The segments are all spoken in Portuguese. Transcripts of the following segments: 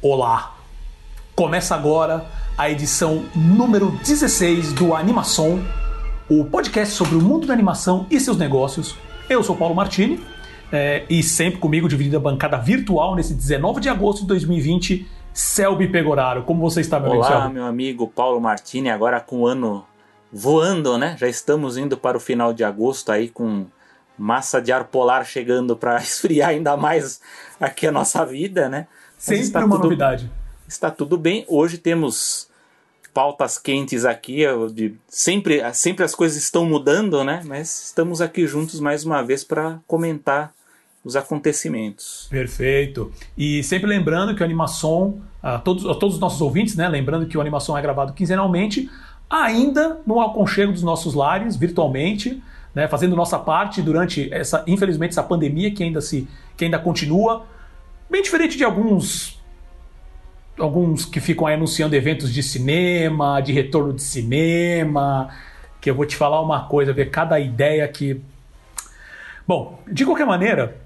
Olá! Começa agora a edição número 16 do Animação, o podcast sobre o mundo da animação e seus negócios. Eu sou Paulo Martini é, e sempre comigo, dividindo a bancada virtual nesse 19 de agosto de 2020, Selby Pegoraro. Como você está, meu Olá, amigo Selby? meu amigo Paulo Martini, agora com o ano voando, né? Já estamos indo para o final de agosto aí com massa de ar polar chegando para esfriar ainda mais aqui a nossa vida, né? Sempre está uma tudo, novidade. Está tudo bem. Hoje temos pautas quentes aqui. De, sempre, sempre as coisas estão mudando, né? Mas estamos aqui juntos mais uma vez para comentar os acontecimentos. Perfeito. E sempre lembrando que o Animação, a todos, a todos os nossos ouvintes, né? Lembrando que o Animação é gravado quinzenalmente, ainda no aconchego dos nossos lares, virtualmente, né? Fazendo nossa parte durante essa, infelizmente, essa pandemia que ainda se, que ainda continua Bem diferente de alguns alguns que ficam aí anunciando eventos de cinema, de retorno de cinema, que eu vou te falar uma coisa, ver cada ideia que Bom, de qualquer maneira,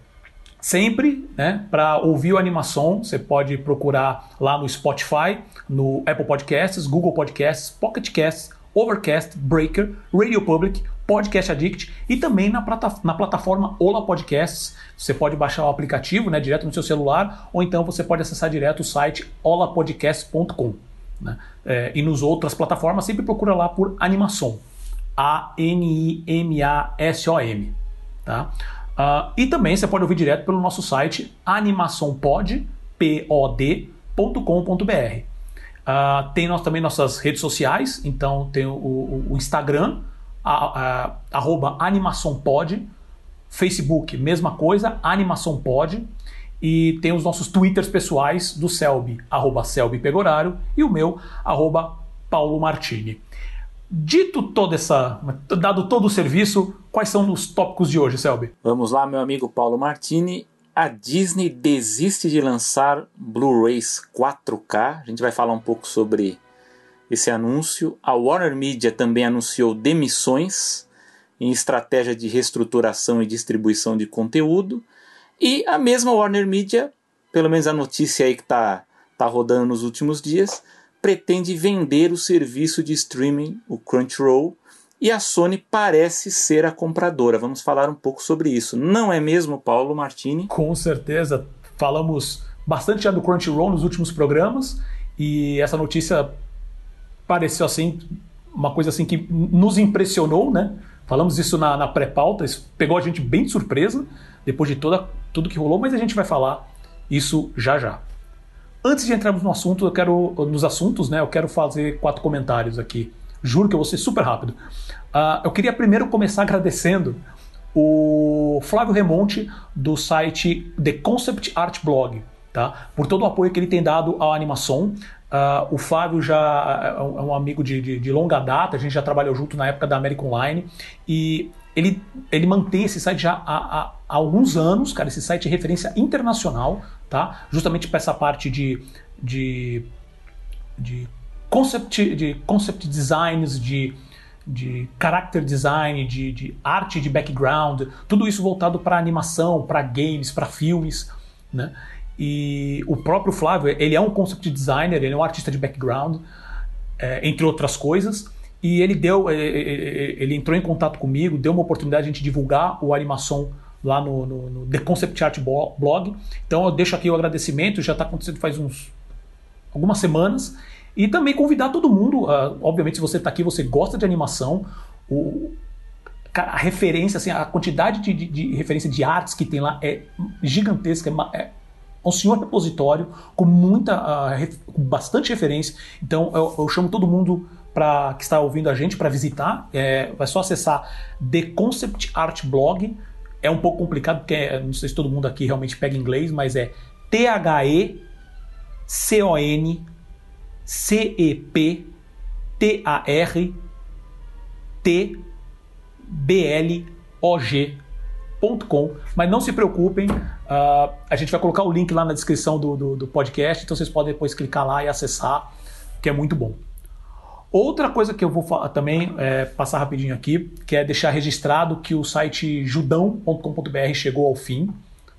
sempre, né, para ouvir o animação, você pode procurar lá no Spotify, no Apple Podcasts, Google Podcasts, Pocket Casts, Overcast, Breaker, Radio Public, Podcast Addict e também na, plata na plataforma Ola Podcasts. Você pode baixar o aplicativo né, direto no seu celular ou então você pode acessar direto o site olapodcast.com. Né? É, e nos outras plataformas sempre procura lá por Animação. A-N-I-M-A-S-O-M. Tá? Uh, e também você pode ouvir direto pelo nosso site animaçãopod.com.br. Uh, tem nós, também nossas redes sociais, então tem o, o, o Instagram, a, a, arroba animaçãopod, Facebook, mesma coisa, animaçãopod, e tem os nossos twitters pessoais do Selby, arroba Selby Pegoraro, e o meu, arroba Paulo Martini. Dito toda essa, dado todo o serviço, quais são os tópicos de hoje, Selby? Vamos lá, meu amigo Paulo Martini. A Disney desiste de lançar Blu-rays 4K. A gente vai falar um pouco sobre esse anúncio. A Warner Media também anunciou demissões em estratégia de reestruturação e distribuição de conteúdo. E a mesma Warner Media, pelo menos a notícia aí que está tá rodando nos últimos dias, pretende vender o serviço de streaming, o Crunchyroll, e a Sony parece ser a compradora. Vamos falar um pouco sobre isso. Não é mesmo, Paulo Martini? Com certeza. Falamos bastante já do Crunchyroll nos últimos programas e essa notícia pareceu assim uma coisa assim que nos impressionou, né? Falamos isso na, na pré-pauta, isso pegou a gente bem de surpresa depois de toda, tudo que rolou, mas a gente vai falar isso já já. Antes de entrarmos no assunto, eu quero nos assuntos, né? Eu quero fazer quatro comentários aqui. Juro que eu vou ser super rápido. Uh, eu queria primeiro começar agradecendo o Flávio Remonte do site The Concept Art Blog, tá? Por todo o apoio que ele tem dado à animação. Uh, o Flávio já é um amigo de, de, de, longa data, a gente já trabalhou junto na época da American Online e ele, ele mantém esse site já há, há, há alguns anos, cara. Esse site é referência internacional, tá? Justamente para essa parte de, de, de concept, de concept designs, de, de character design, de, de arte de background, tudo isso voltado para animação, para games, para filmes, né? E o próprio Flávio, ele é um concept designer, ele é um artista de background, é, entre outras coisas. E ele deu, ele entrou em contato comigo, deu uma oportunidade de a gente divulgar o animação lá no, no, no The Concept Art Blog. Então eu deixo aqui o agradecimento, já está acontecendo faz uns algumas semanas. E também convidar todo mundo, uh, obviamente se você está aqui, você gosta de animação, o, a referência, assim, a quantidade de, de, de, referência de artes que tem lá é gigantesca, é, é um senhor repositório com muita, uh, com bastante referência. Então eu, eu chamo todo mundo para que está ouvindo a gente para visitar. É, vai só acessar The Concept Art Blog. É um pouco complicado porque é, não sei se todo mundo aqui realmente pega inglês, mas é T H E C O N C E P T A R T B L O G Com, mas não se preocupem, uh, a gente vai colocar o link lá na descrição do, do, do, podcast, então vocês podem depois clicar lá e acessar, que é muito bom. Outra coisa que eu vou também é, passar rapidinho aqui, que é deixar registrado que o site judão.com.br chegou ao fim.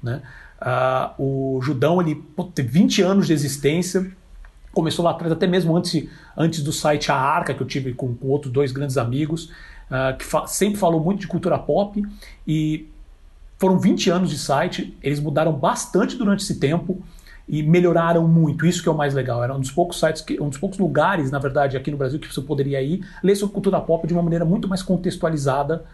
Né? Uh, o Judão ele tem 20 anos de existência, começou lá atrás, até mesmo antes, antes do site A Arca, que eu tive com, com outros dois grandes amigos, uh, que fa sempre falou muito de cultura pop. E foram 20 anos de site, eles mudaram bastante durante esse tempo e melhoraram muito. Isso que é o mais legal. Era um dos poucos sites, que, um dos poucos lugares, na verdade, aqui no Brasil que você poderia ir ler sobre cultura pop de uma maneira muito mais contextualizada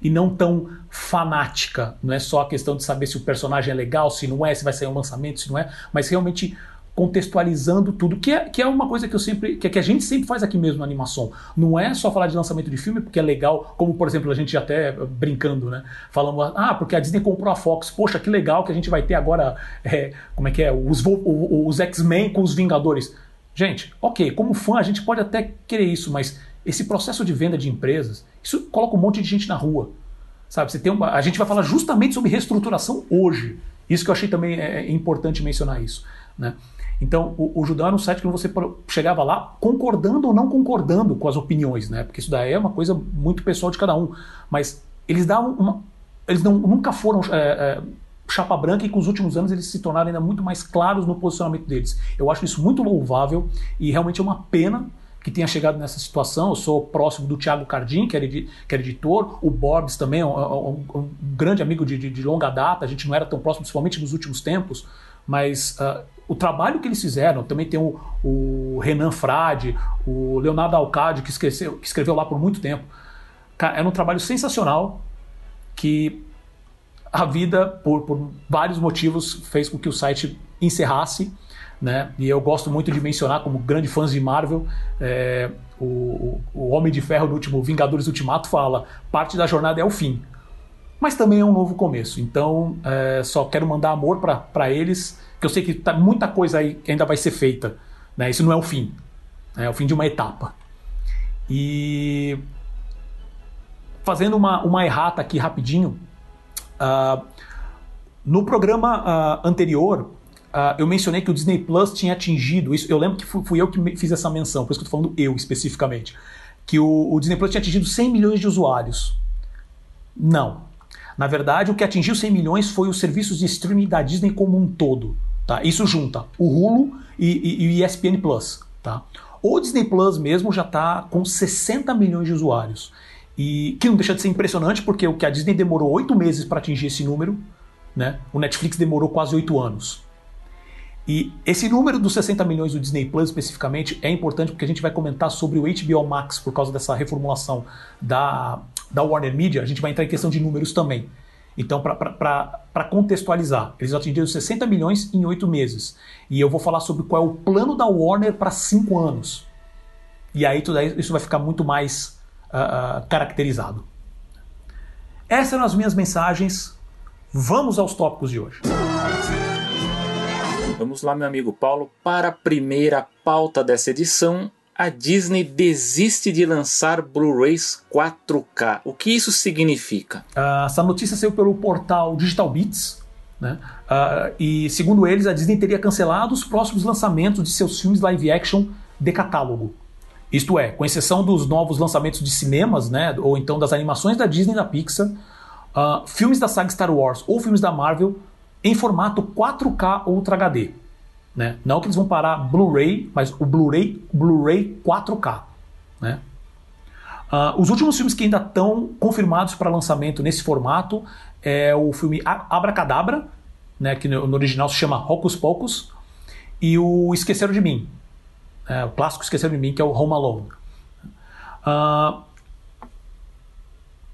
e não tão fanática. Não é só a questão de saber se o personagem é legal, se não é, se vai sair um lançamento, se não é, mas realmente contextualizando tudo, que é, que é uma coisa que eu sempre, que, que a gente sempre faz aqui mesmo na animação. Não é só falar de lançamento de filme porque é legal, como por exemplo a gente até brincando, né? Falando, ah, porque a Disney comprou a Fox, poxa, que legal que a gente vai ter agora, é, como é que é, os, os X-Men com os Vingadores. Gente, ok, como fã a gente pode até querer isso, mas esse processo de venda de empresas, isso coloca um monte de gente na rua. Sabe, você tem uma, a gente vai falar justamente sobre reestruturação hoje. Isso que eu achei também é, é importante mencionar isso. Né? Então, o, o Judão era um site que você chegava lá concordando ou não concordando com as opiniões, né? Porque isso daí é uma coisa muito pessoal de cada um. Mas eles davam uma, eles não, nunca foram é, é, chapa branca e com os últimos anos eles se tornaram ainda muito mais claros no posicionamento deles. Eu acho isso muito louvável e realmente é uma pena que tenha chegado nessa situação. Eu sou próximo do Thiago Cardim, que era, que era editor, o Borbs também, um, um, um grande amigo de, de, de, longa data, a gente não era tão próximo, principalmente nos últimos tempos, mas uh, o trabalho que eles fizeram, também tem o, o Renan Frade, o Leonardo Alcade, que que escreveu lá por muito tempo. Era um trabalho sensacional que a vida, por, por vários motivos, fez com que o site encerrasse. Né? E eu gosto muito de mencionar, como grande fãs de Marvel, é, o, o Homem de Ferro do último Vingadores Ultimato fala: parte da jornada é o fim, mas também é um novo começo. Então, é, só quero mandar amor para eles que eu sei que tá muita coisa aí que ainda vai ser feita. Né? Isso não é o fim. Né? É o fim de uma etapa. E fazendo uma, uma errata aqui rapidinho. Uh, no programa uh, anterior, uh, eu mencionei que o Disney Plus tinha atingido isso. Eu lembro que fui, fui eu que fiz essa menção, por isso que eu estou falando eu especificamente. Que o, o Disney Plus tinha atingido 100 milhões de usuários. Não. Na verdade, o que atingiu 100 milhões foi os serviços de streaming da Disney como um todo. Tá? Isso junta o Hulu e, o ESPN Plus. Tá? O Disney Plus mesmo já está com 60 milhões de usuários. E que não deixa de ser impressionante, porque o que a Disney demorou oito meses para atingir esse número, né? o Netflix demorou quase oito anos. E esse número dos 60 milhões do Disney Plus especificamente é importante porque a gente vai comentar sobre o HBO Max por causa dessa reformulação da, da Warner Media. A gente vai entrar em questão de números também. Então, para contextualizar, eles atingiram 60 milhões em oito meses. E eu vou falar sobre qual é o plano da Warner para cinco anos. E aí tudo isso vai ficar muito mais uh, uh, caracterizado. Essas eram as minhas mensagens. Vamos aos tópicos de hoje. Vamos lá, meu amigo Paulo, para a primeira pauta dessa edição, a Disney desiste de lançar Blu-rays 4K. O que isso significa? Uh, essa notícia saiu pelo portal Digital Beats. Né? Uh, e segundo eles, a Disney teria cancelado os próximos lançamentos de seus filmes live action de catálogo. Isto é, com exceção dos novos lançamentos de cinemas, né, ou então das animações da Disney e da Pixar, uh, filmes da saga Star Wars ou filmes da Marvel em formato 4K Ultra HD. Né? Não que eles vão parar Blu-ray, mas o Blu-ray Blu-ray 4K. Né? Uh, os últimos filmes que ainda estão confirmados para lançamento nesse formato é o filme Abracadabra, né, que no, original se chama Hocus Pocus, e o Esqueceram de Mim, é, o clássico Esqueceram de Mim, que é o Home Alone. Uh,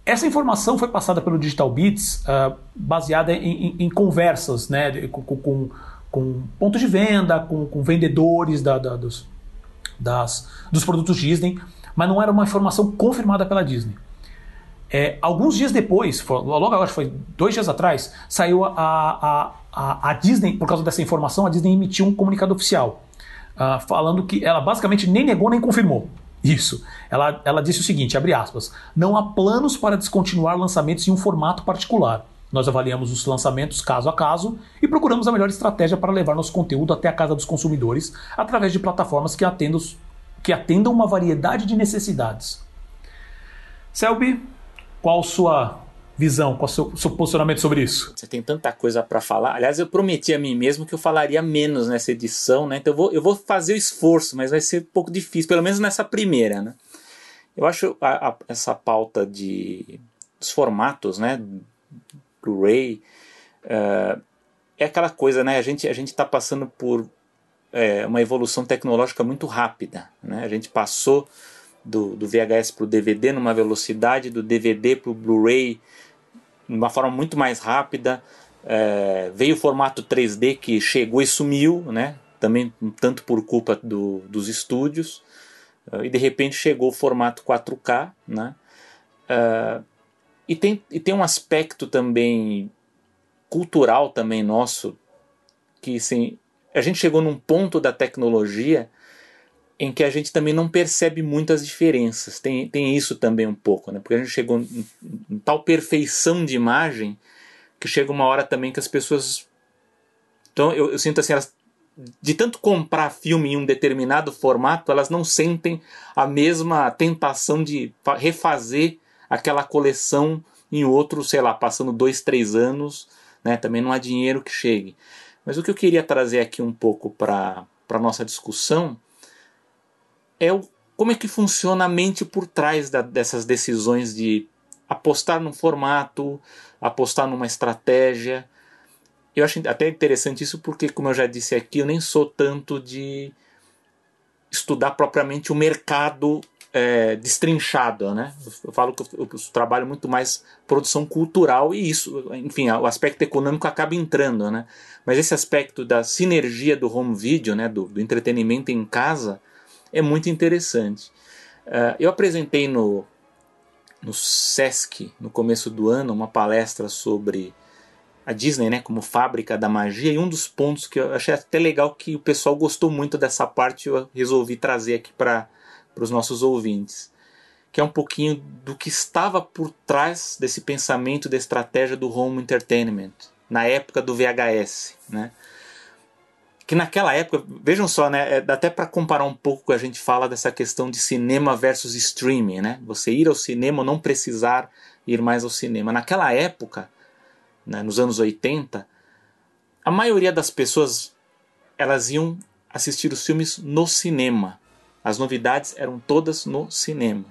essa informação foi passada pelo Digital Beats uh, baseada em, em, em, conversas né, com, com com pontos de venda, com, com vendedores da, da, dos, das, dos produtos Disney, mas não era uma informação confirmada pela Disney. É, alguns dias depois, logo agora foi dois dias atrás, saiu a, a, a, a, Disney, por causa dessa informação, a Disney emitiu um comunicado oficial uh, falando que ela basicamente nem negou nem confirmou isso. Ela, ela disse o seguinte, abre aspas, não há planos para descontinuar lançamentos em um formato particular. Nós avaliamos os lançamentos caso a caso e procuramos a melhor estratégia para levar nosso conteúdo até a casa dos consumidores através de plataformas que atendam, que atendam uma variedade de necessidades. Selby, qual sua visão, qual o seu, seu posicionamento sobre isso? Você tem tanta coisa para falar. Aliás, eu prometi a mim mesmo que eu falaria menos nessa edição, né? Então eu vou, eu vou fazer o esforço, mas vai ser um pouco difícil, pelo menos nessa primeira, né? Eu acho a, a, essa pauta de dos formatos, né? Blu-ray uh, é aquela coisa, né? A gente a está passando por é, uma evolução tecnológica muito rápida, né? A gente passou do, do VHS para o DVD numa velocidade, do DVD para o Blu-ray de uma forma muito mais rápida. É, veio o formato 3D que chegou e sumiu, né? também tanto por culpa do, dos estúdios. Uh, e de repente chegou o formato 4K. Né? Uh, e, tem, e tem um aspecto também cultural também nosso que assim, a gente chegou num ponto da tecnologia em que a gente também não percebe muitas diferenças. Tem, tem isso também um pouco, né? Porque a gente chegou em, em, tal perfeição de imagem que chega uma hora também que as pessoas. Então eu, eu sinto assim, elas, de tanto comprar filme em um determinado formato, elas não sentem a mesma tentação de refazer aquela coleção em outro, sei lá, passando dois, três anos, né? Também não há dinheiro que chegue. Mas o que eu queria trazer aqui um pouco para a nossa discussão é o, como é que funciona a mente por trás da, dessas decisões de apostar num formato, apostar numa estratégia. Eu acho até interessante isso porque, como eu já disse aqui, eu nem sou tanto de estudar propriamente o mercado é, destrinchado, né? Eu falo que eu, eu, trabalho muito mais produção cultural e isso, enfim, o aspecto econômico acaba entrando, né? Mas esse aspecto da sinergia do home video, né, do, do entretenimento em casa, é muito interessante. Uh, eu apresentei no, no SESC, no começo do ano, uma palestra sobre a Disney né, como fábrica da magia, e um dos pontos que eu achei até legal que o pessoal gostou muito dessa parte, eu resolvi trazer aqui para os nossos ouvintes, que é um pouquinho do que estava por trás desse pensamento da estratégia do home entertainment, na época do VHS. Né? que naquela época, vejam só, né, é, dá até para comparar um pouco a gente fala dessa questão de cinema versus streaming, né? Você ir ao cinema ou não precisar ir mais ao cinema. Naquela época, né, nos anos 80, a maioria das pessoas elas iam assistir os filmes no cinema. As novidades eram todas no cinema.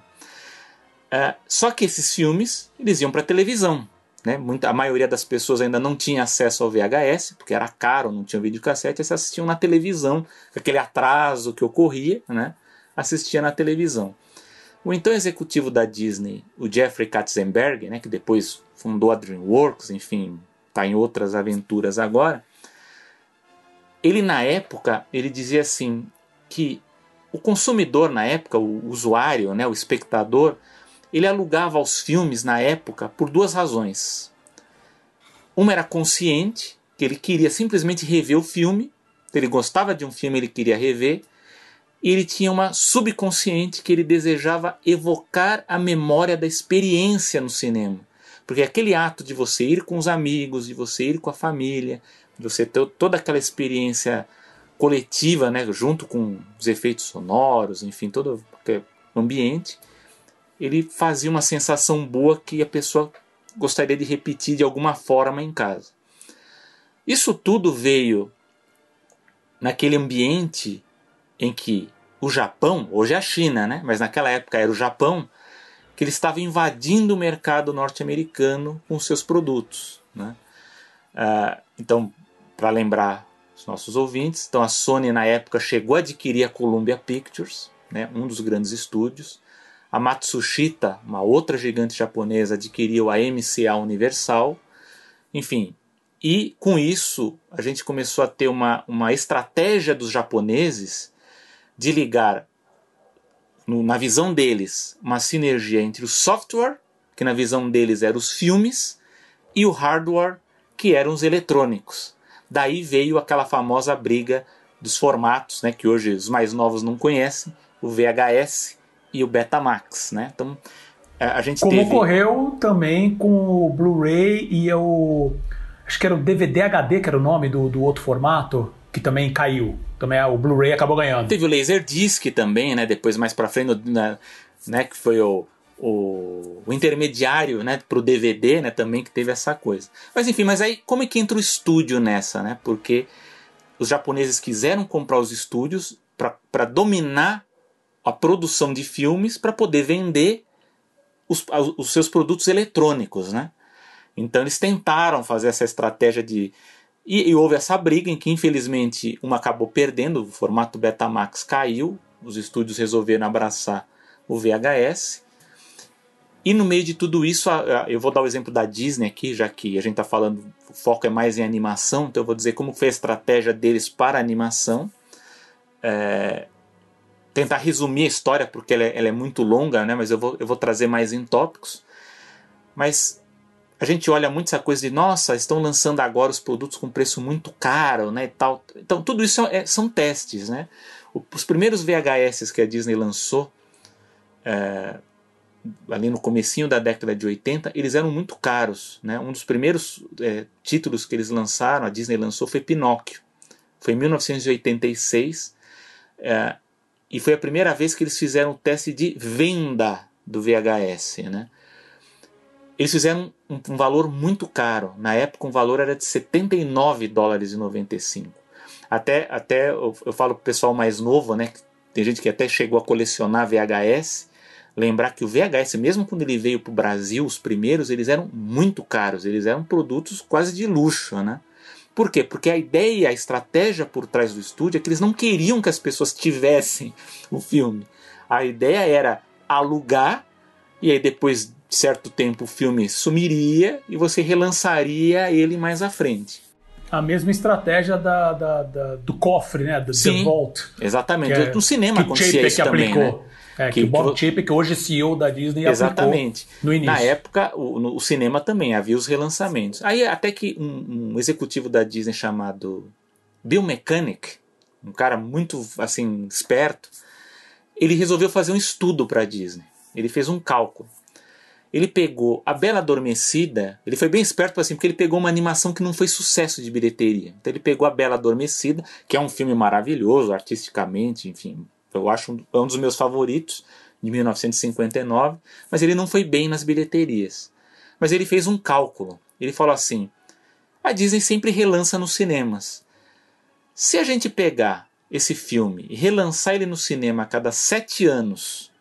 Uh, só que esses filmes eles iam para televisão. Né? Muita, a maioria das pessoas ainda não tinha acesso ao VHS, porque era caro, não tinha videocassete, e se assistiam na televisão, aquele atraso que ocorria, né? assistia na televisão. O então executivo da Disney, o Jeffrey Katzenberg, né, que depois fundou a DreamWorks, enfim, está em outras aventuras agora, ele na época ele dizia assim que o consumidor na época, o usuário, né, o espectador, ele alugava os filmes na época por duas razões. Uma era consciente, que ele queria simplesmente rever o filme, ele gostava de um filme, ele queria rever, e ele tinha uma subconsciente que ele desejava evocar a memória da experiência no cinema. Porque aquele ato de você ir com os amigos, de você ir com a família, de você ter toda aquela experiência coletiva, né, junto com os efeitos sonoros, enfim, todo o ambiente, ele fazia uma sensação boa que a pessoa gostaria de repetir de alguma forma em casa. Isso tudo veio naquele ambiente em que o Japão, hoje é a China, né? mas naquela época era o Japão, que ele estava invadindo o mercado norte-americano com seus produtos. Né? Uh, então, para lembrar os nossos ouvintes, então a Sony na época chegou a adquirir a Columbia Pictures, né? um dos grandes estúdios, a Matsushita, uma outra gigante japonesa, adquiriu a MCA Universal. Enfim, e com isso a gente começou a ter uma, uma estratégia dos japoneses de ligar, no, na visão deles, uma sinergia entre o software, que na visão deles eram os filmes, e o hardware, que eram os eletrônicos. Daí veio aquela famosa briga dos formatos, né, que hoje os mais novos não conhecem, o VHS e o Betamax, né? Então a gente Como teve... ocorreu também com o Blu-ray e o acho que era o DVD HD que era o nome do, do outro formato que também caiu. Também o Blu-ray acabou ganhando. Teve o Laserdisc também, né? Depois mais para frente, né? né? Que foi o o, o intermediário né, para o DVD né, também que teve essa coisa. Mas enfim, mas aí como é que entra o estúdio nessa? Né? Porque os japoneses quiseram comprar os estúdios para dominar a produção de filmes para poder vender os, os seus produtos eletrônicos. Né? Então eles tentaram fazer essa estratégia de. E, e, houve essa briga em que, infelizmente, uma acabou perdendo, o formato Betamax caiu, os estúdios resolveram abraçar o VHS. E no meio de tudo isso, eu vou dar o exemplo da Disney aqui, já que a gente está falando, o foco é mais em animação, então eu vou dizer como foi a estratégia deles para animação. É, tentar resumir a história, porque ela é, ela é, muito longa, né? mas eu vou, eu vou trazer mais em tópicos. Mas a gente olha muito essa coisa de, nossa, estão lançando agora os produtos com preço muito caro, né? tal. Então, tudo isso é, são testes. Né? Os primeiros VHS que a Disney lançou, é, ali no comecinho da década de 80, eles eram muito caros. Né? Um dos primeiros é, títulos que eles lançaram, a Disney lançou, foi Pinóquio. Foi em 1986. É, e foi a primeira vez que eles fizeram o teste de venda do VHS. Né? Eles fizeram um, um valor muito caro. Na época, o um valor era de 79 dólares e 95. Até, até eu, eu falo pro pessoal mais novo, né? Tem gente que até chegou a colecionar VHS lembrar que o VHS, mesmo quando ele veio para o Brasil, os primeiros, eles eram muito caros, eles eram produtos quase de luxo, né? Por quê? Porque a ideia, a estratégia por trás do estúdio é que eles não queriam que as pessoas tivessem o filme. A ideia era alugar e aí depois de certo tempo o filme sumiria e você relançaria ele mais à frente. A mesma estratégia da, da, da do cofre, né? Do Sim, The Vault. Exatamente. É, no cinema acontecia isso também, aplicou. né? É, que, que o Bob que... Chapek, hoje é CEO da Disney, Exatamente. no início. Na época, o, no, o, cinema também havia os relançamentos. Aí até que um, um, executivo da Disney chamado Bill Mechanic, um cara muito assim esperto, ele resolveu fazer um estudo para a Disney. Ele fez um cálculo. Ele pegou A Bela Adormecida, ele foi bem esperto assim, porque ele pegou uma animação que não foi sucesso de bilheteria. Então ele pegou A Bela Adormecida, que é um filme maravilhoso, artisticamente, enfim, eu acho um, é um dos meus favoritos, de 1959, mas ele não foi bem nas bilheterias. Mas ele fez um cálculo. Ele falou assim: a Disney sempre relança nos cinemas. Se a gente pegar esse filme e relançar ele no cinema a cada sete anos,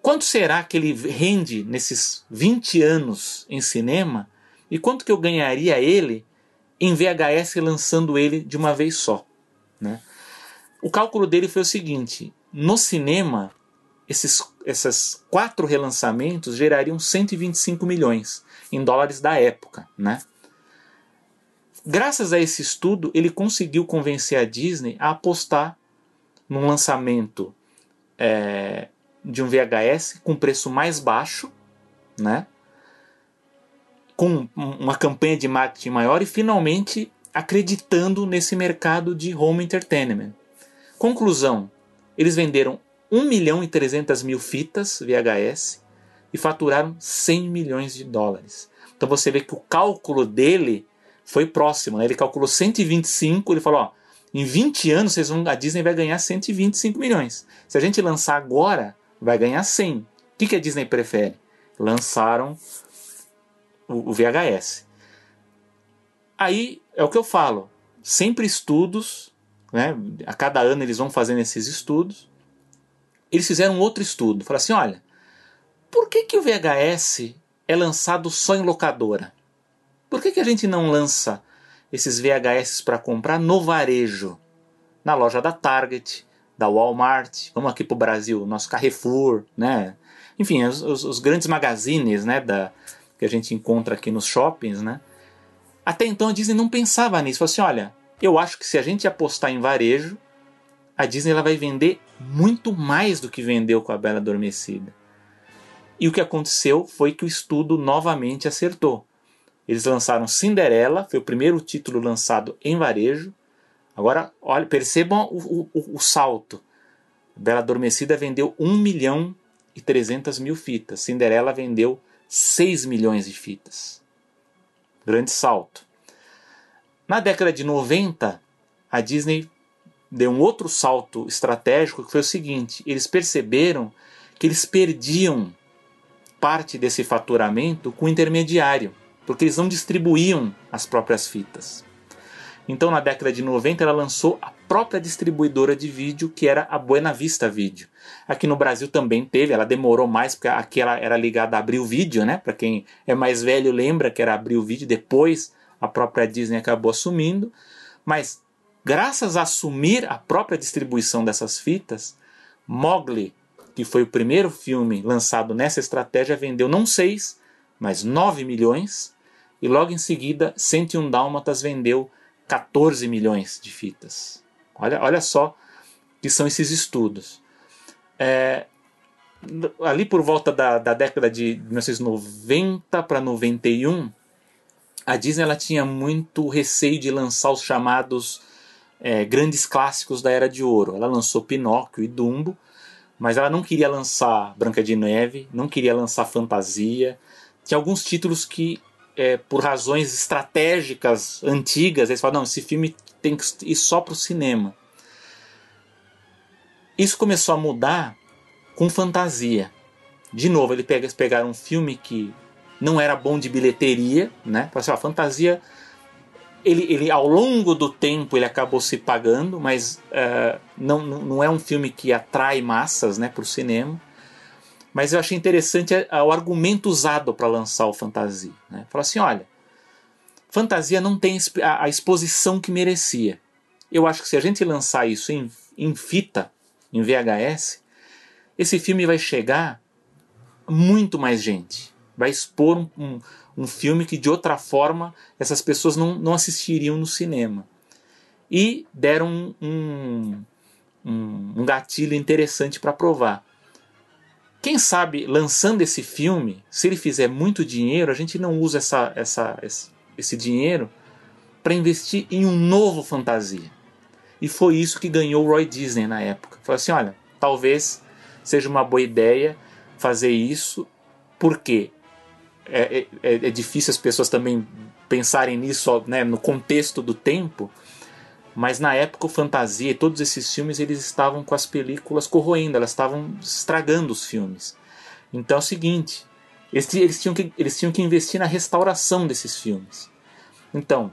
quanto será que ele rende nesses 20 anos em cinema? E quanto que eu ganharia ele em VHS lançando ele de uma vez só? Né? O cálculo dele foi o seguinte: no cinema, esses, esses quatro relançamentos gerariam 125 milhões em dólares da época, né? Graças a esse estudo, ele conseguiu convencer a Disney a apostar num lançamento é, de um VHS com preço mais baixo, né? com uma campanha de marketing maior e finalmente acreditando nesse mercado de home entertainment. Conclusão: eles venderam 1 milhão e 300 mil fitas VHS e faturaram 100 milhões de dólares. Então você vê que o cálculo dele foi próximo. Né? Ele calculou 125, ele falou: ó, em 20 anos vocês vão, a Disney vai ganhar 125 milhões. Se a gente lançar agora, vai ganhar 100. O que, que a Disney prefere? Lançaram o, o VHS. Aí é o que eu falo. Sempre estudos né? A cada ano eles vão fazendo esses estudos. Eles fizeram outro estudo. Falaram assim: olha, por que, que o VHS é lançado só em locadora? Por que, que a gente não lança esses VHS para comprar no varejo? Na loja da Target, da Walmart, vamos aqui para o Brasil, nosso Carrefour, né? Enfim, os, os, os, grandes magazines né, da, que a gente encontra aqui nos shoppings, né? Até então a Disney não pensava nisso. Falou assim, olha, eu acho que se a gente apostar em varejo, a Disney ela vai vender muito mais do que vendeu com a Bela Adormecida. E o que aconteceu foi que o estudo novamente acertou. Eles lançaram Cinderela, foi o primeiro título lançado em varejo. Agora, olha, percebam o, o, o salto. Bela Adormecida vendeu 1 milhão e 300 mil fitas. Cinderela vendeu 6 milhões de fitas. Grande salto. Na década de 90, a Disney deu um outro salto estratégico que foi o seguinte: eles perceberam que eles perdiam parte desse faturamento com o intermediário, porque eles não distribuíam as próprias fitas. Então, na década de 90, ela lançou a própria distribuidora de vídeo, que era a Buena Vista Vídeo. Aqui no Brasil também teve, ela demorou mais, porque aqui ela era ligada a Abril Vídeo, né? Para quem é mais velho lembra que era Abril Vídeo, depois a própria Disney acabou assumindo. Mas, graças a assumir a própria distribuição dessas fitas, Mowgli, que foi o primeiro filme lançado nessa estratégia, vendeu não 6, mas 9 milhões. E logo em seguida, 101 Dálmatas vendeu 14 milhões de fitas. Olha, olha só que são esses estudos. É, ali por volta da, da década de 1990 para 91, a Disney ela tinha muito receio de lançar os chamados é, grandes clássicos da Era de Ouro. Ela lançou Pinóquio e Dumbo, mas ela não queria lançar Branca de Neve, não queria lançar Fantasia. Tinha alguns títulos que é, por razões estratégicas antigas, eles falam, não, esse filme tem que ir só para o cinema. Isso começou a mudar com fantasia. De novo, eles pegaram um filme que não era bom de bilheteria, né? Assim, a fantasia, ele, ele ao longo do tempo ele acabou se pagando, mas uh, não, não é um filme que atrai massas, né, para o cinema. Mas eu achei interessante o argumento usado para lançar o Fantasia. Né? Assim: olha, Fantasia não tem a exposição que merecia. Eu acho que se a gente lançar isso em, em fita, em VHS, esse filme vai chegar muito mais gente. Vai expor um, um, um filme que de outra forma essas pessoas não, não assistiriam no cinema. E deram um, um, um gatilho interessante para provar. Quem sabe, lançando esse filme, se ele fizer muito dinheiro, a gente não usa essa, essa, esse dinheiro para investir em um novo fantasia. E foi isso que ganhou o Roy Disney na época. Falou assim: olha, talvez seja uma boa ideia fazer isso, porque é, é, é difícil as pessoas também pensarem nisso né, no contexto do tempo, mas na época o Fantasia e todos esses filmes eles estavam com as películas corroendo, elas estavam estragando os filmes. Então é o seguinte, eles, eles, tinham que, eles tinham que investir na restauração desses filmes. Então,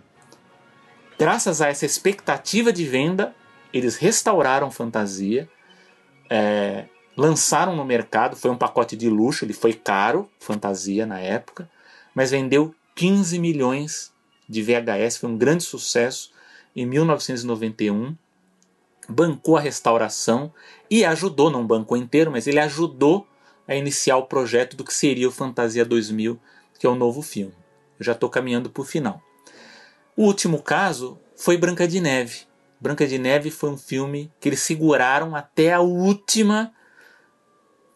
graças a essa expectativa de venda, eles restauraram Fantasia, é, lançaram no mercado, foi um pacote de luxo, ele foi caro, Fantasia na época, mas vendeu 15 milhões de VHS, foi um grande sucesso em 1991, bancou a restauração e ajudou, não bancou inteiro, mas ele ajudou a iniciar o projeto do que seria o Fantasia 2000, que é o novo filme. Eu já estou caminhando para o final. O último caso foi Branca de Neve. Branca de Neve foi um filme que eles seguraram até a última,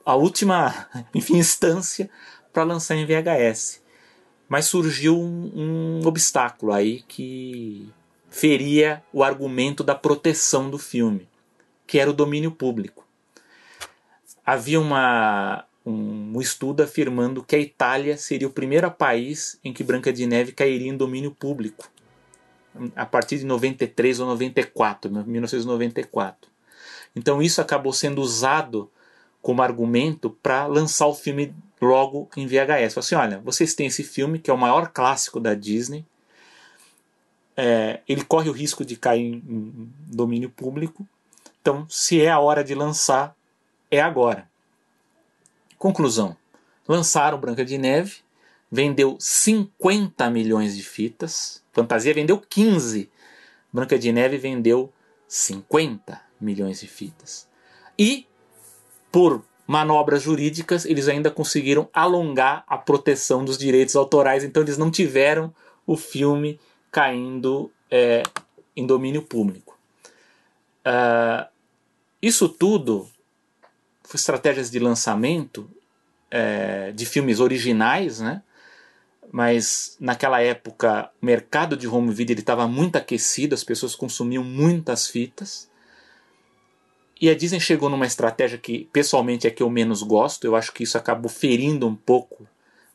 a última, enfim, instância para lançar em VHS. Mas surgiu um, um obstáculo aí que feria o argumento da proteção do filme, que era o domínio público. Havia uma, um estudo afirmando que a Itália seria o primeiro país em que Branca de Neve cairia em domínio público, a partir de 93 ou 94, 1994. Então isso acabou sendo usado como argumento para lançar o filme logo em VHS. Falei assim, olha, vocês têm esse filme que é o maior clássico da Disney, é, ele corre o risco de cair em, em domínio público. Então, se é a hora de lançar, é agora. Conclusão: lançaram Branca de Neve, vendeu 50 milhões de fitas, Fantasia vendeu 15, Branca de Neve vendeu 50 milhões de fitas. E, por manobras jurídicas, eles ainda conseguiram alongar a proteção dos direitos autorais, então eles não tiveram o filme caindo é, em domínio público. Uh, isso tudo foi estratégias de lançamento é, de filmes originais, né? mas naquela época o mercado de home video estava muito aquecido, as pessoas consumiam muitas fitas. E a Disney chegou numa estratégia que pessoalmente é que eu menos gosto, eu acho que isso acabou ferindo um pouco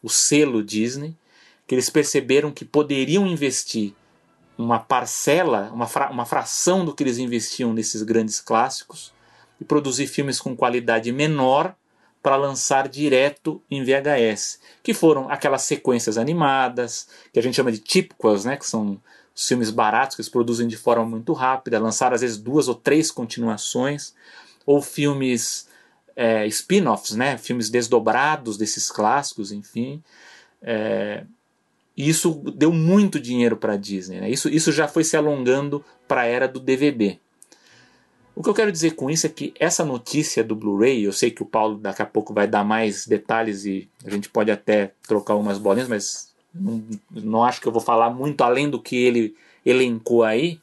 o selo Disney, que eles perceberam que poderiam investir uma parcela, uma, fra uma fração do que eles investiam nesses grandes clássicos e produzir filmes com qualidade menor para lançar direto em VHS, que foram aquelas sequências animadas, que a gente chama de típicas, né, que são os filmes baratos que eles produzem de forma muito rápida, lançar às vezes duas ou três continuações, ou filmes é, spin-offs, né, filmes desdobrados desses clássicos, enfim. É, e isso deu muito dinheiro para a Disney. Né? Isso, isso já foi se alongando para a era do DVD. O que eu quero dizer com isso é que essa notícia do Blu-ray, eu sei que o Paulo daqui a pouco vai dar mais detalhes e a gente pode até trocar umas bolinhas, mas não, acho que eu vou falar muito além do que ele elencou aí.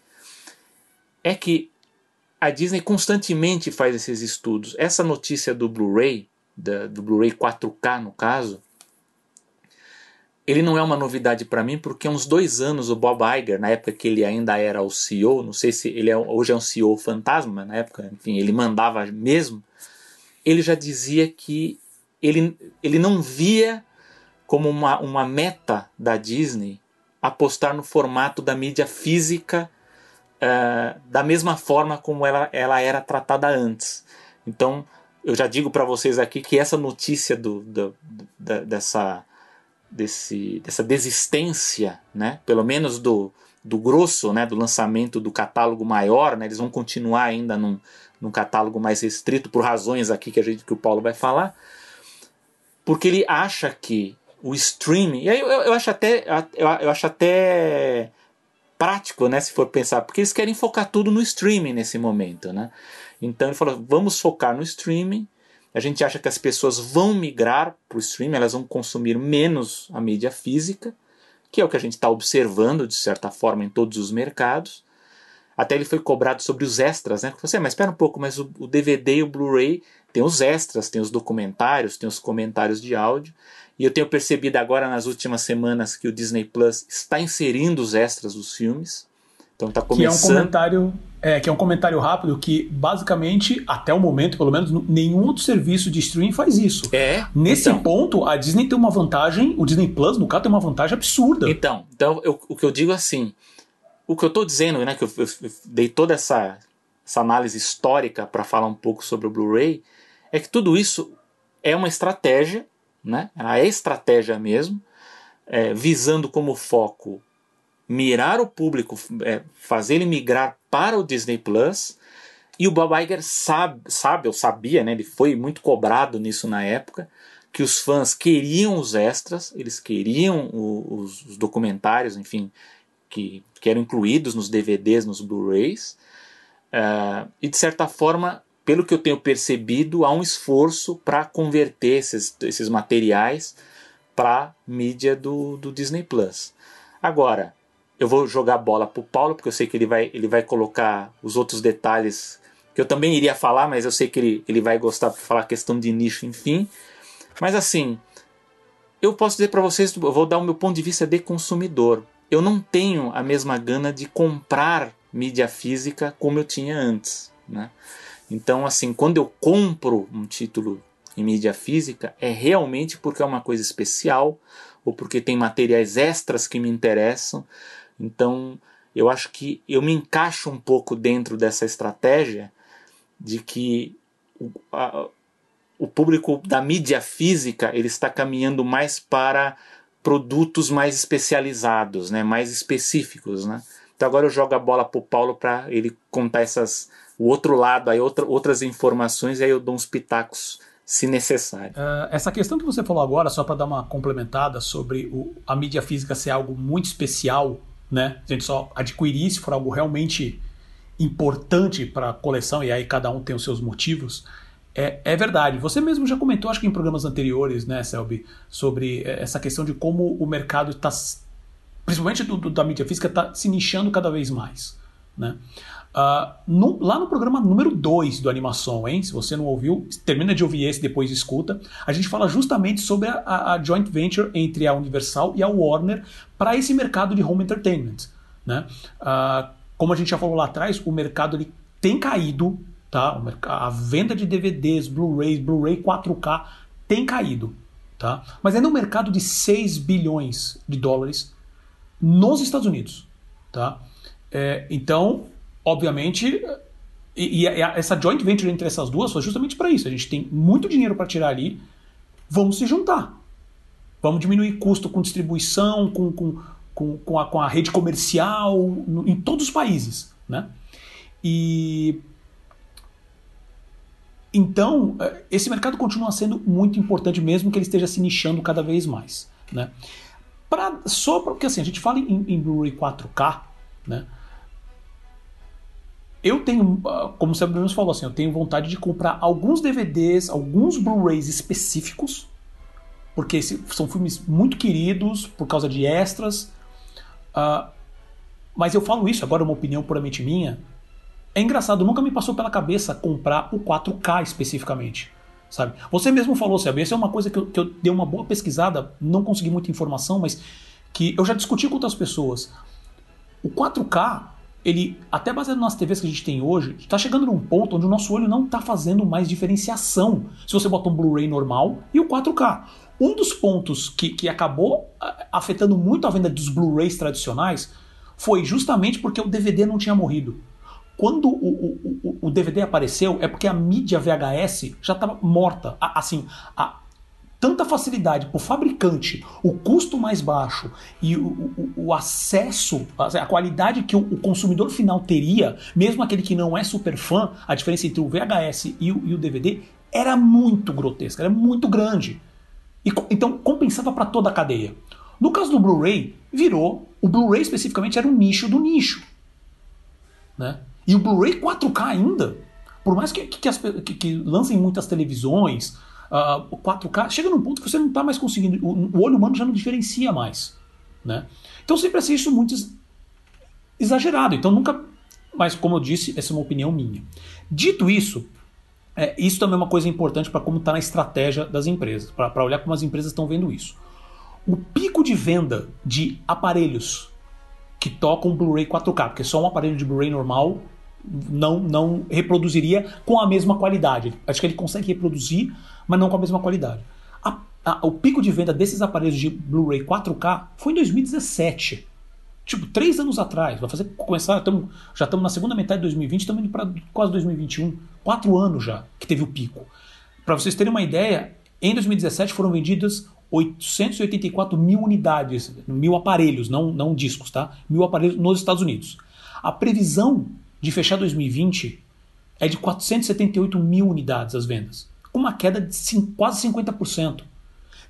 É que a Disney constantemente faz esses estudos. Essa notícia do Blu-ray, do Blu-ray 4K no caso, ele não é uma novidade para mim porque há uns dois anos o Bob Iger, na época que ele ainda era o CEO, não sei se ele é, hoje é um CEO fantasma, mas na época, enfim, ele mandava mesmo, ele já dizia que ele, ele não via como uma, uma meta da Disney apostar no formato da mídia física uh, da mesma forma como ela, ela era tratada antes. Então, eu já digo para vocês aqui que essa notícia do, do, do, dessa desse, dessa desistência, né? pelo menos do, do grosso, né? do lançamento do catálogo maior, né? eles vão continuar ainda num, num catálogo mais restrito, por razões aqui que, a gente, que o Paulo vai falar, porque ele acha que o streaming, e aí eu, eu acho até, eu, eu acho até prático, né, se for pensar, porque eles querem focar tudo no streaming nesse momento, né? Então ele falou, vamos focar no streaming, a gente acha que as pessoas vão migrar para o streaming, elas vão consumir menos a mídia física, que é o que a gente está observando, de certa forma, em todos os mercados. Até ele foi cobrado sobre os extras, né? Você, mas espera um pouco, mas o, o DVD e o Blu-ray tem os extras, tem os documentários, tem os comentários de áudio. E eu tenho percebido agora nas últimas semanas que o Disney Plus está inserindo os extras dos filmes. Então está começando. Que é um comentário, é, que é um comentário rápido que basicamente até o momento, pelo menos, nenhum outro serviço de streaming faz isso. É. Nesse então. ponto, a Disney tem uma vantagem, o Disney Plus no caso tem uma vantagem absurda. Então, então eu, o que eu digo assim, o que eu estou dizendo, né, que eu, eu, eu, dei toda essa, essa análise histórica para falar um pouco sobre o Blu-ray, é que tudo isso é uma estratégia, né? Ela é estratégia mesmo, é, visando como foco mirar o público, é, fazer ele migrar para o Disney Plus. E o Bob Iger sabe, sabe, ou sabia, né, ele foi muito cobrado nisso na época, que os fãs queriam os extras, eles queriam os, os, documentários, enfim, que, que, eram incluídos nos DVDs, nos Blu-rays. Uh, e de certa forma, pelo que eu tenho percebido, há um esforço para converter esses, esses materiais para mídia do, do Disney Plus. Agora, eu vou jogar a bola pro Paulo, porque eu sei que ele vai, ele vai colocar os outros detalhes que eu também iria falar, mas eu sei que ele, ele vai gostar para falar questão de nicho, enfim. Mas assim, eu posso dizer para vocês, eu vou dar o meu ponto de vista de consumidor. Eu não tenho a mesma gana de comprar mídia física como eu tinha antes, né? Então, assim, quando eu compro um título em mídia física, é realmente porque é uma coisa especial ou porque tem materiais extras que me interessam. Então, eu acho que eu me encaixo um pouco dentro dessa estratégia de que o, a, o público da mídia física ele está caminhando mais para produtos mais especializados, né, mais específicos, né? Então agora eu jogo a bola para o Paulo para ele contar essas o outro lado, aí outra, outras informações e aí eu dou uns pitacos se necessário. Uh, essa questão que você falou agora, só para dar uma complementada sobre o, a mídia física ser algo muito especial né? A gente só adquirir se for algo realmente importante para a coleção, e aí cada um tem os seus motivos. É, é verdade. Você mesmo já comentou, acho que em programas anteriores, né, Selby, sobre é, essa questão de como o mercado está, principalmente do, do, da mídia física, está se nichando cada vez mais. Né? Uh, no, lá no programa número 2 do Animação, hein? Se você não ouviu, termina de ouvir esse, depois escuta. A gente fala justamente sobre a, a, a joint venture entre a Universal e a Warner para esse mercado de home entertainment. Né? Uh, como a gente já falou lá atrás, o mercado ele tem caído, tá? a venda de DVDs, Blu-rays, Blu-ray 4K tem caído. Tá? Mas é no mercado de 6 bilhões de dólares nos Estados Unidos. Tá? É, então, obviamente, E, e a, essa joint venture entre essas duas foi justamente para isso. A gente tem muito dinheiro para tirar ali, vamos se juntar. Vamos diminuir custo com distribuição, com, com, com, com, a, com a rede comercial, no, em todos os países. Né? E então, é, esse mercado continua sendo muito importante, mesmo que ele esteja se nichando cada vez mais. Né? Pra, só porque assim, a gente fala em, em Blu-ray 4K, né? Eu tenho, ah, como você mesmo falou assim, eu tenho vontade de comprar alguns DVDs, alguns Blu-rays específicos, porque são filmes muito queridos por causa de extras. Uh, mas eu falo isso, agora é uma opinião puramente minha. É engraçado, nunca me passou pela cabeça comprar o 4K especificamente. Sabe? Você mesmo falou, sabe? Essa é uma coisa que eu, que eu dei uma boa pesquisada, não consegui muita informação, mas que eu já discuti com outras pessoas. O 4K ele, até baseado nas TVs que a gente tem hoje, está chegando num ponto onde o nosso olho não está fazendo mais diferenciação se você bota um Blu-ray normal e o 4K. Um dos pontos que, que acabou afetando muito a venda dos Blu-rays tradicionais foi justamente porque o DVD não tinha morrido. Quando o, o, o, DVD apareceu, é porque a mídia VHS já estava morta. Assim, a, tanta facilidade para o fabricante, o custo mais baixo e o, o, o acesso, a qualidade que o, o, consumidor final teria, mesmo aquele que não é super fã, a diferença entre o VHS e o, e DVD era muito grotesca, era muito grande. E, então compensava para toda a cadeia. No caso do Blu-ray, virou. O Blu-ray especificamente era um nicho do nicho. Né? E o Blu-ray 4K ainda, por mais que, que, as, que, que lancem muitas televisões, uh, o 4K, chega num ponto que você não está mais conseguindo, o, o, olho humano já não diferencia mais. Né? Então sempre achei isso muito exagerado. Então nunca. Mas, como eu disse, essa é uma opinião minha. Dito isso, é, isso também é uma coisa importante para como está na estratégia das empresas, para olhar como as empresas estão vendo isso. O pico de venda de aparelhos que tocam Blu-ray 4K, porque só um aparelho de Blu-ray normal não, não reproduziria com a mesma qualidade. Acho que ele consegue reproduzir, mas não com a mesma qualidade. A, a, o pico de venda desses aparelhos de Blu-ray 4K foi em 2017. Tipo, três anos atrás. Vai fazer começar. Tamo, já estamos na segunda metade de 2020, estamos indo para quase 2021. Quatro anos já que teve o pico. Para vocês terem uma ideia, em 2017 foram vendidas 884 mil unidades, mil aparelhos, não, não discos, tá? Mil aparelhos nos Estados Unidos. A previsão de fechar 2020 é de 478 mil unidades as vendas, com uma queda de quase 50%.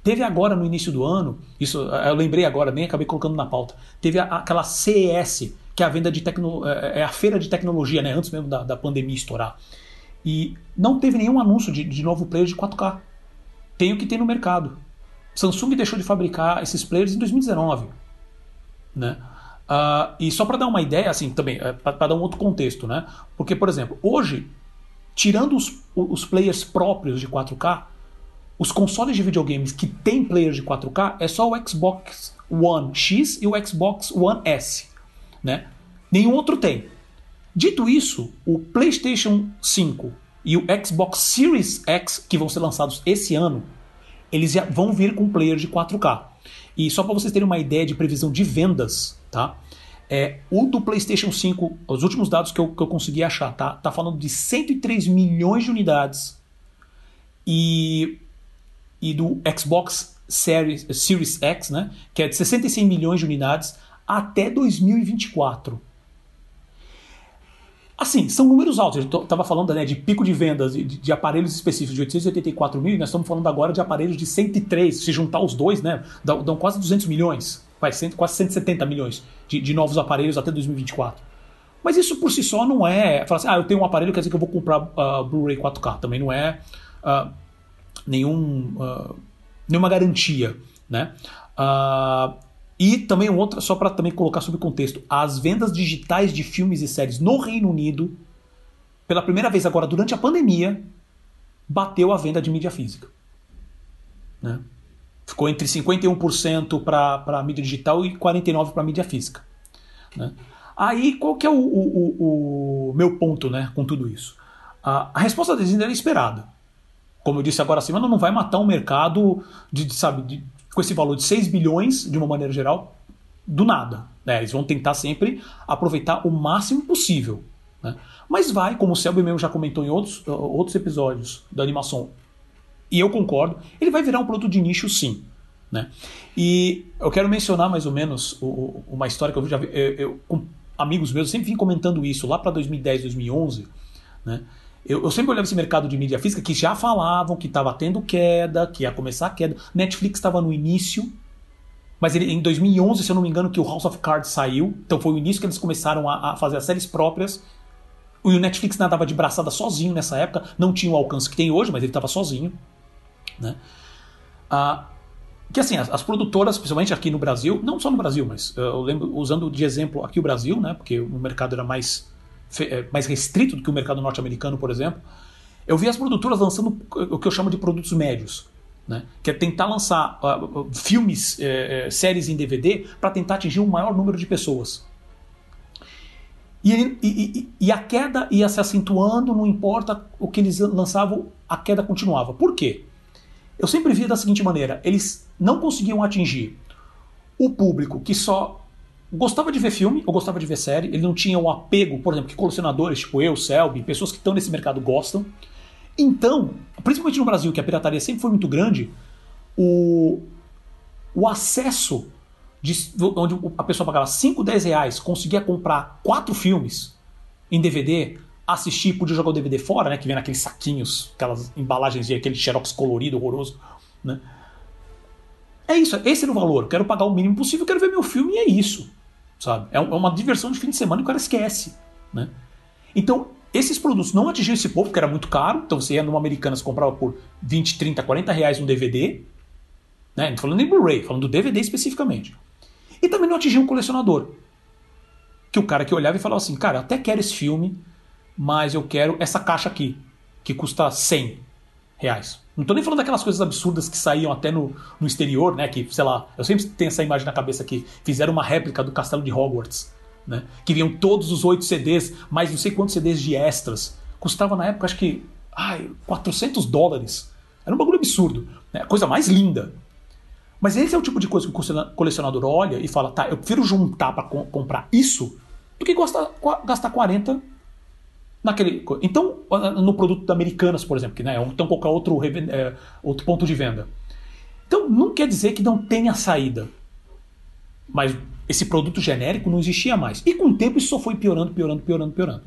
Teve agora no início do ano, isso eu lembrei agora, nem acabei colocando na pauta, teve a, aquela CES, que é a venda de tecno, é, é a feira de tecnologia, né, antes mesmo da, da pandemia estourar. E não teve nenhum anúncio de, de novo player de 4K. Tem o que tem no mercado. Samsung deixou de fabricar esses players em 2019. Né? Uh, e só para dar uma ideia, assim, também, é, para dar um outro contexto, né? Porque, por exemplo, hoje, tirando os, os players próprios de 4K, os consoles de videogames que têm players de 4K é só o Xbox One X e o Xbox One S, né? Nenhum outro tem. Dito isso, o PlayStation 5 e o Xbox Series X, que vão ser lançados esse ano, eles já vão vir com player de 4K. E só para vocês terem uma ideia de previsão de vendas, tá? É, o do PlayStation 5, os últimos dados que eu, que eu consegui achar, tá? Tá falando de 103 milhões de unidades. E, e do Xbox Series, Series X, né? Que é de 66 milhões de unidades até 2024. Assim, são números altos. Gente estava falando né, de pico de vendas de, de, aparelhos específicos de 884 mil, e nós estamos falando agora de aparelhos de 103. Se juntar os dois, né, dão, dão quase 200 milhões, quase 170 milhões de, de, novos aparelhos até 2024. Mas isso por si só não é. Falar assim, ah, eu tenho um aparelho, quer dizer que eu vou comprar uh, Blu-ray 4K. Também não é uh, nenhum, uh, nenhuma garantia. Né? E também outra, só para também colocar sob contexto, as vendas digitais de filmes e séries no Reino Unido, pela primeira vez agora durante a pandemia, bateu a venda de mídia física. Né? Ficou entre 51% para mídia digital e 49% para mídia física. Né? Aí, qual que é o, o, o, meu ponto né, com tudo isso? A, a resposta da Disney era esperada. Como eu disse agora, a semana não vai matar um mercado de, de sabe, de, com esse valor de 6 bilhões, de uma maneira geral, do nada. Né? Eles vão tentar sempre aproveitar o máximo possível. Né? Mas vai, como o Selby mesmo já comentou em outros, outros episódios da animação, e eu concordo, ele vai virar um produto de nicho sim. Né? E eu quero mencionar mais ou menos uma história que eu já vi, eu, eu, com amigos meus, eu sempre vim comentando isso lá para 2010, 2011. Né? Eu, eu, sempre olhava esse mercado de mídia física que já falavam que estava tendo queda, que ia começar a queda. Netflix estava no início, mas ele, em 2011, se eu não me engano, que o House of Cards saiu. Então foi o início que eles começaram a, a fazer as séries próprias. O Netflix nadava de braçada sozinho nessa época, não tinha o alcance que tem hoje, mas ele estava sozinho. Né? Ah, que assim, as, as, produtoras, principalmente aqui no Brasil, não só no Brasil, mas eh, eu lembro, usando de exemplo aqui o Brasil, né, porque o mercado era mais, eh, mais restrito do que o mercado norte-americano, por exemplo, eu vi as produtoras lançando o que eu chamo de produtos médios. Né, que é tentar lançar uh, filmes, uh, séries em DVD para tentar atingir um maior número de pessoas. E, e, e, a queda ia se acentuando, não importa o que eles lançavam, a queda continuava. Por quê? Eu sempre via da seguinte maneira: eles não conseguiam atingir o público que só gostava de ver filme ou gostava de ver série, ele não tinha o apego, por exemplo, que colecionadores, tipo eu, Selby, pessoas que estão nesse mercado gostam. Então, principalmente no Brasil, que a pirataria sempre foi muito grande, o, o acesso de, onde a pessoa pagava 5, 10 reais, conseguia comprar quatro filmes em DVD, assistir, podia jogar o DVD fora, né? Que vem naqueles saquinhos, aquelas embalagens de aquele xerox colorido, horroroso, né? É isso, esse era o valor. Quero pagar o mínimo possível, quero ver meu filme e é isso, sabe? É, é uma diversão de fim de semana e o cara esquece, né? Então, esses produtos não atingiam esse povo, porque era muito caro. Então você ia numa Americanas comprava por 20, 30, 40 reais um DVD. Né? Não falando em Blu-ray, falando do DVD especificamente. E também não atingia um colecionador. Que o cara que olhava e falava assim, cara, até quero esse filme, mas eu quero essa caixa aqui, que custa 100 reais. Não tô nem falando daquelas coisas absurdas que saíam até no, no exterior, né? Que, sei lá, eu sempre tenho essa imagem na cabeça que fizeram uma réplica do castelo de Hogwarts, né? Que vinham todos os oito CDs, mais não sei quantos CDs de extras. Custava na época, acho que, ai, 400 dólares. Era um bagulho absurdo. Né? Coisa mais linda. Mas esse é o tipo de coisa que o colecionador olha e fala, tá, eu prefiro juntar para comprar isso do que gastar, gastar 40 naquele. Então, no produto da Americanas, por exemplo, que né, então qualquer outro, é, outro ponto de venda. Então, não quer dizer que não tenha saída. Mas esse produto genérico não existia mais. E com o tempo isso só foi piorando, piorando, piorando, piorando.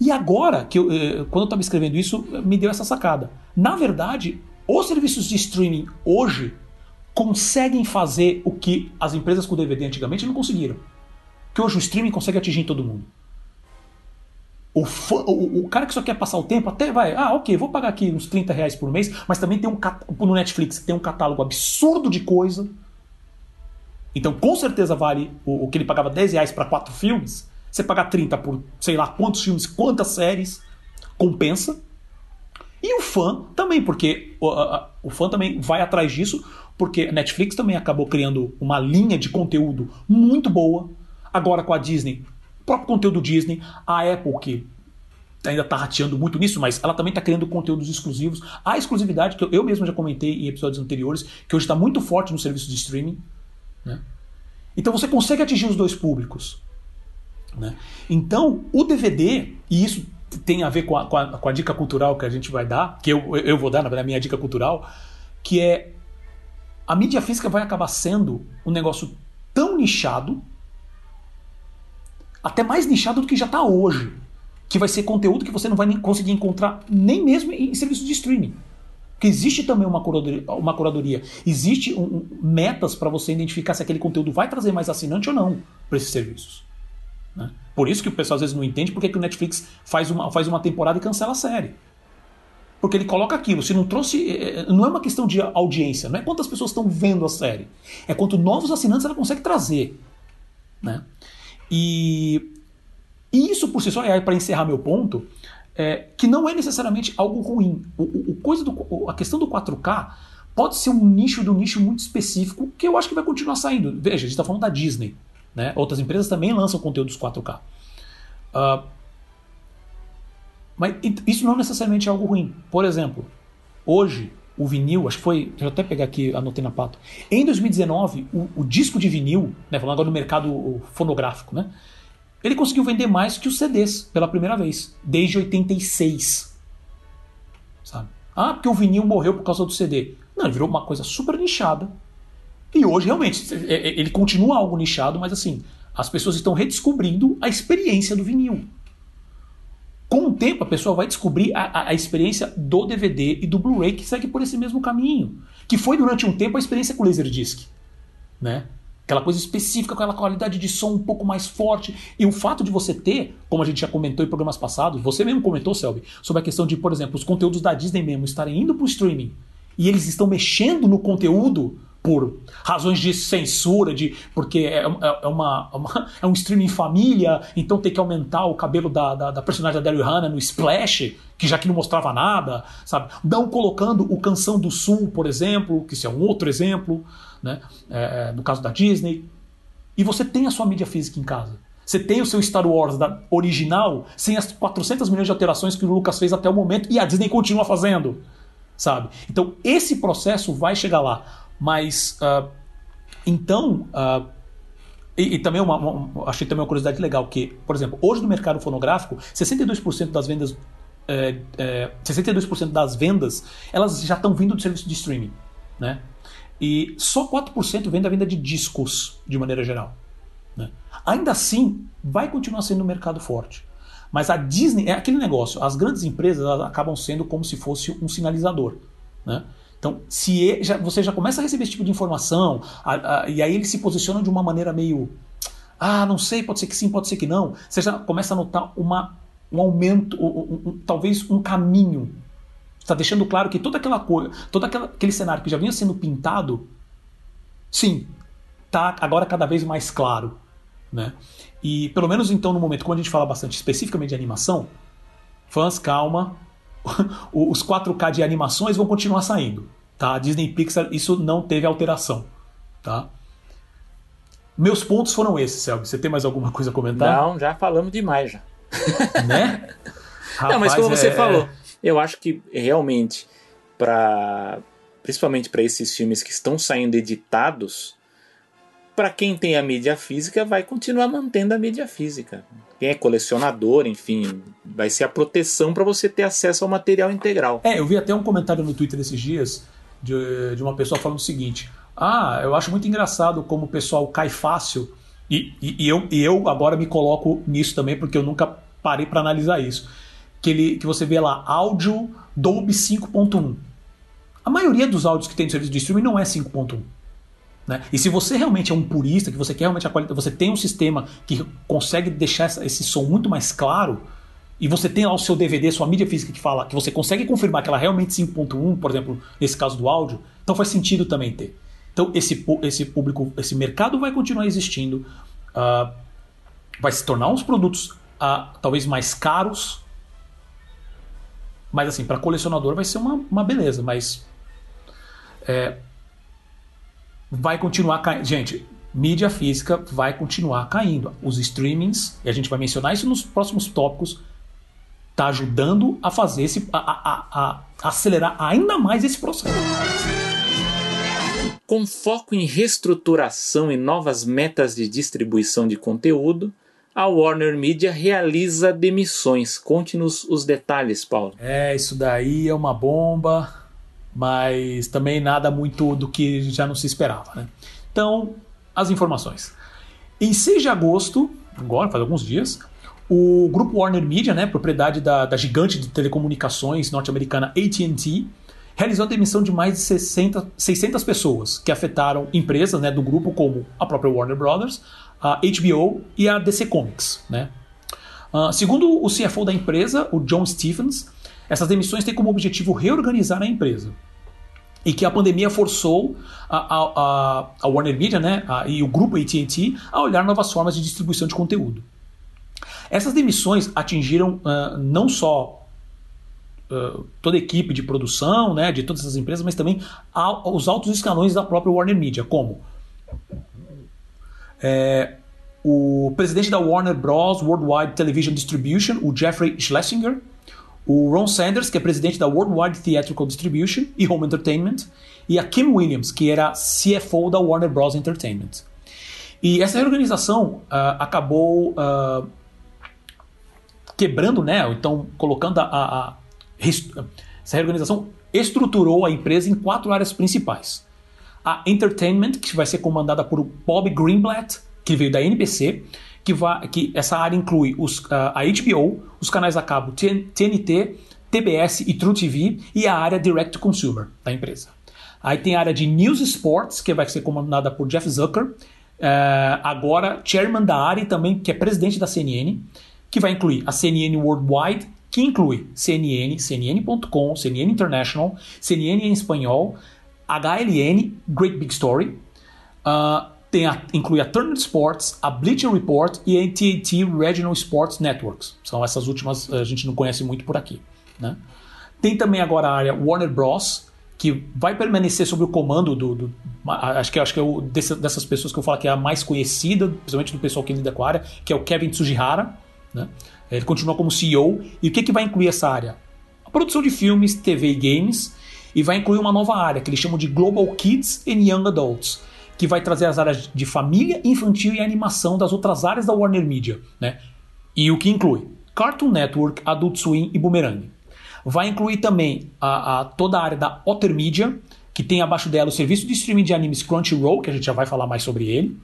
E agora, que eu, eh, quando eu estava escrevendo isso, me deu essa sacada. Na verdade, os serviços de streaming hoje conseguem fazer o que as empresas com DVD antigamente não conseguiram. Que hoje o streaming consegue atingir todo mundo. O, fã, o, o, cara que só quer passar o tempo até vai, ah, ok, vou pagar aqui uns 30 reais por mês, mas também tem um no Netflix tem um catálogo absurdo de coisa. Então, com certeza vale o, o que ele pagava 10 reais para quatro filmes. Você pagar 30 por sei lá quantos filmes, quantas séries, compensa. E o fã também, porque o, a, o fã também vai atrás disso, porque a Netflix também acabou criando uma linha de conteúdo muito boa. Agora com a Disney próprio conteúdo Disney, a Apple, que ainda está rateando muito nisso, mas ela também está criando conteúdos exclusivos. A exclusividade, que eu mesmo já comentei em episódios anteriores, que hoje está muito forte no serviço de streaming. Né? Então você consegue atingir os dois públicos. Né? Então, o DVD, e isso tem a ver com a, com, a, com a, dica cultural que a gente vai dar, que eu, eu vou dar na minha dica cultural, que é a mídia física vai acabar sendo um negócio tão nichado até mais nichado do que já está hoje. Que vai ser conteúdo que você não vai conseguir encontrar nem mesmo em serviços de streaming. Porque existe também uma curadoria, uma curadoria. existe um, metas para você identificar se aquele conteúdo vai trazer mais assinante ou não para esses serviços. Né? Por isso que o pessoal às vezes não entende porque que o Netflix faz uma, faz uma temporada e cancela a série. Porque ele coloca aquilo. Se não trouxe. É, é, não é uma questão de audiência, não é quantas pessoas estão vendo a série. É quanto novos assinantes ela consegue trazer. Né? E, isso por si só, é para encerrar meu ponto, é, que não é necessariamente algo ruim. O, o, coisa do, a questão do 4K pode ser um nicho do nicho muito específico que eu acho que vai continuar saindo. Veja, a gente está falando da Disney. Né? Outras empresas também lançam conteúdos 4K. Uh, ah, mas isso não necessariamente é algo ruim. Por exemplo, hoje o vinil, acho que foi. Deixa eu até pegar aqui, anotei na pata. Em 2019, o, o disco de vinil, né, falando agora no mercado fonográfico, né, ele conseguiu vender mais que os CDs pela primeira vez, desde 86. Sabe? Ah, porque o vinil morreu por causa do CD. Não, ele virou uma coisa super nichada. E hoje, realmente, é, é, ele continua algo nichado, mas assim, as pessoas estão redescobrindo a experiência do vinil. Com o tempo, a pessoa vai descobrir a, a, a experiência do DVD e do Blu-ray que segue por esse mesmo caminho. Que foi durante um tempo a experiência com o Laserdisc. Né? Aquela coisa específica, aquela qualidade de som um pouco mais forte. E o fato de você ter, como a gente já comentou em programas passados, você mesmo comentou, Selby, sobre a questão de, por exemplo, os conteúdos da Disney mesmo estarem indo para o streaming e eles estão mexendo no conteúdo por razões de censura, de porque é, é, é uma, é uma, é um streaming família, então tem que aumentar o cabelo da, da, da personagem da Daryl Hannah no Splash, que já que não mostrava nada, sabe? Não colocando o Canção do Sul, por exemplo, que isso é um outro exemplo, né? É, é, no caso da Disney. E você tem a sua mídia física em casa. Você tem o seu Star Wars da original, sem as 400 milhões de alterações que o Lucas fez até o momento, e a Disney continua fazendo, sabe? Então esse processo vai chegar lá. Mas, uh, então, uh, e, e, também uma, uma, achei também uma curiosidade legal, que, por exemplo, hoje no mercado fonográfico, 62% das vendas, é, é, 62% das vendas, elas já estão vindo do serviço de streaming, né? E só 4% vem da venda de discos, de maneira geral. Né? Ainda assim, vai continuar sendo um mercado forte. Mas a Disney é aquele negócio, as grandes empresas acabam sendo como se fosse um sinalizador. Né? Então, se já, você já começa a receber esse tipo de informação, a, a, e aí eles se posicionam de uma maneira meio. Ah, não sei, pode ser que sim, pode ser que não. Você já começa a notar uma, um aumento, um, um, talvez um caminho. Está deixando claro que toda aquela coisa, todo aquele cenário que já vinha sendo pintado, sim, está agora cada vez mais claro. Né? E pelo menos então, no momento, quando a gente fala bastante especificamente de animação, fãs, calma, os 4K de animações vão continuar saindo. Tá? Disney Pixar, isso não teve alteração. Tá? Meus pontos foram esses, Selby. Você tem mais alguma coisa a comentar? Não, já falamos demais já. Né? Rapaz, não, mas como você é... falou, eu acho que realmente para principalmente para esses filmes que estão saindo editados, para quem tem a mídia física vai continuar mantendo a mídia física quem é colecionador, enfim, vai ser a proteção para você ter acesso ao material integral. É, eu vi até um comentário no Twitter esses dias de, de uma pessoa falando o seguinte: Ah, eu acho muito engraçado como o pessoal cai fácil, e, e, e eu, e eu agora me coloco nisso também, porque eu nunca parei para analisar isso. Que, ele, que você vê lá, áudio Dolby 5.1. A maioria dos áudios que tem no serviço de streaming não é 5.1. Né? E se você realmente é um purista, que você quer realmente a qualidade, você tem um sistema que consegue deixar esse som muito mais claro, e você tem lá o seu DVD, sua mídia física que fala que você consegue confirmar que ela é realmente 5.1, por exemplo, nesse caso do áudio, então faz sentido também ter. Então esse, esse público, esse mercado vai continuar existindo, uh, vai se tornar uns produtos uh, talvez mais caros, mas assim, para colecionador vai ser uma, uma beleza, mas é, vai continuar caindo. Gente, mídia física vai continuar caindo. Os streamings, e a gente vai mencionar isso nos próximos tópicos, está ajudando a fazer esse. A, a, a, a acelerar ainda mais esse processo. Com foco em reestruturação e novas metas de distribuição de conteúdo, a Warner Media realiza demissões. Conte-nos os detalhes, Paulo. É, isso daí é uma bomba mas também nada muito do que já não se esperava. Né? Então, as informações. Em 6 de agosto, agora faz alguns dias, o grupo Warner Media, né, propriedade da, da gigante de telecomunicações norte-americana AT&T, realizou a demissão de mais de 60, 600 pessoas, que afetaram empresas né, do grupo como a própria Warner Brothers, a HBO e a DC Comics. Né? Uh, segundo o CFO da empresa, o John Stephens, essas demissões têm como objetivo reorganizar a empresa. E que a pandemia forçou a, a, a Warner Media né, a, e o grupo AT&T a olhar novas formas de distribuição de conteúdo. Essas demissões atingiram uh, não só uh, toda a equipe de produção né, de todas essas empresas, mas também os altos escalões da própria Warner Media, como é, o presidente da Warner Bros. Worldwide Television Distribution, o Jeffrey Schlesinger, o Ron Sanders, que é presidente da Worldwide Theatrical Distribution e Home Entertainment, e a Kim Williams, que era CFO da Warner Bros. Entertainment. E essa reorganização uh, acabou uh, quebrando, né? Então, colocando a, a, a, Essa reorganização estruturou a empresa em quatro áreas principais. A Entertainment, que vai ser comandada por Bob Greenblatt, que veio da NBC, que, que essa área inclui os, uh, a HBO, os canais a cabo TNT, TBS e True TV e a área Direct to Consumer da empresa. Aí tem a área de News Sports, que vai ser comandada por Jeff Zucker, uh, agora chairman da área e também que é presidente da CNN, que vai incluir a CNN Worldwide, que inclui CNN, CNN.com, CNN International, CNN em espanhol, HLN, Great Big Story, uh, tem a, inclui a Turner Sports, a Bleacher Report e a AT&T Regional Sports Networks. São essas últimas a gente não conhece muito por aqui. Né? Tem também agora a área Warner Bros., que vai permanecer sob o comando do. do acho que, acho que é o, desse, dessas pessoas que eu falo que é a mais conhecida, principalmente do pessoal que lida com a área, que é o Kevin Tsujihara. Né? Ele continua como CEO. E o que, que vai incluir essa área? A produção de filmes, TV e games. E vai incluir uma nova área que eles chamam de Global Kids and Young Adults, que vai trazer as áreas de família, infantil e animação das outras áreas da Warner Media. Né? E o que inclui Cartoon Network, Adult Swim e Boomerang. Vai incluir também a, a, toda a área da Otter Media, que tem abaixo dela o serviço de streaming de animes Crunchyroll, que a gente já vai falar mais sobre ele.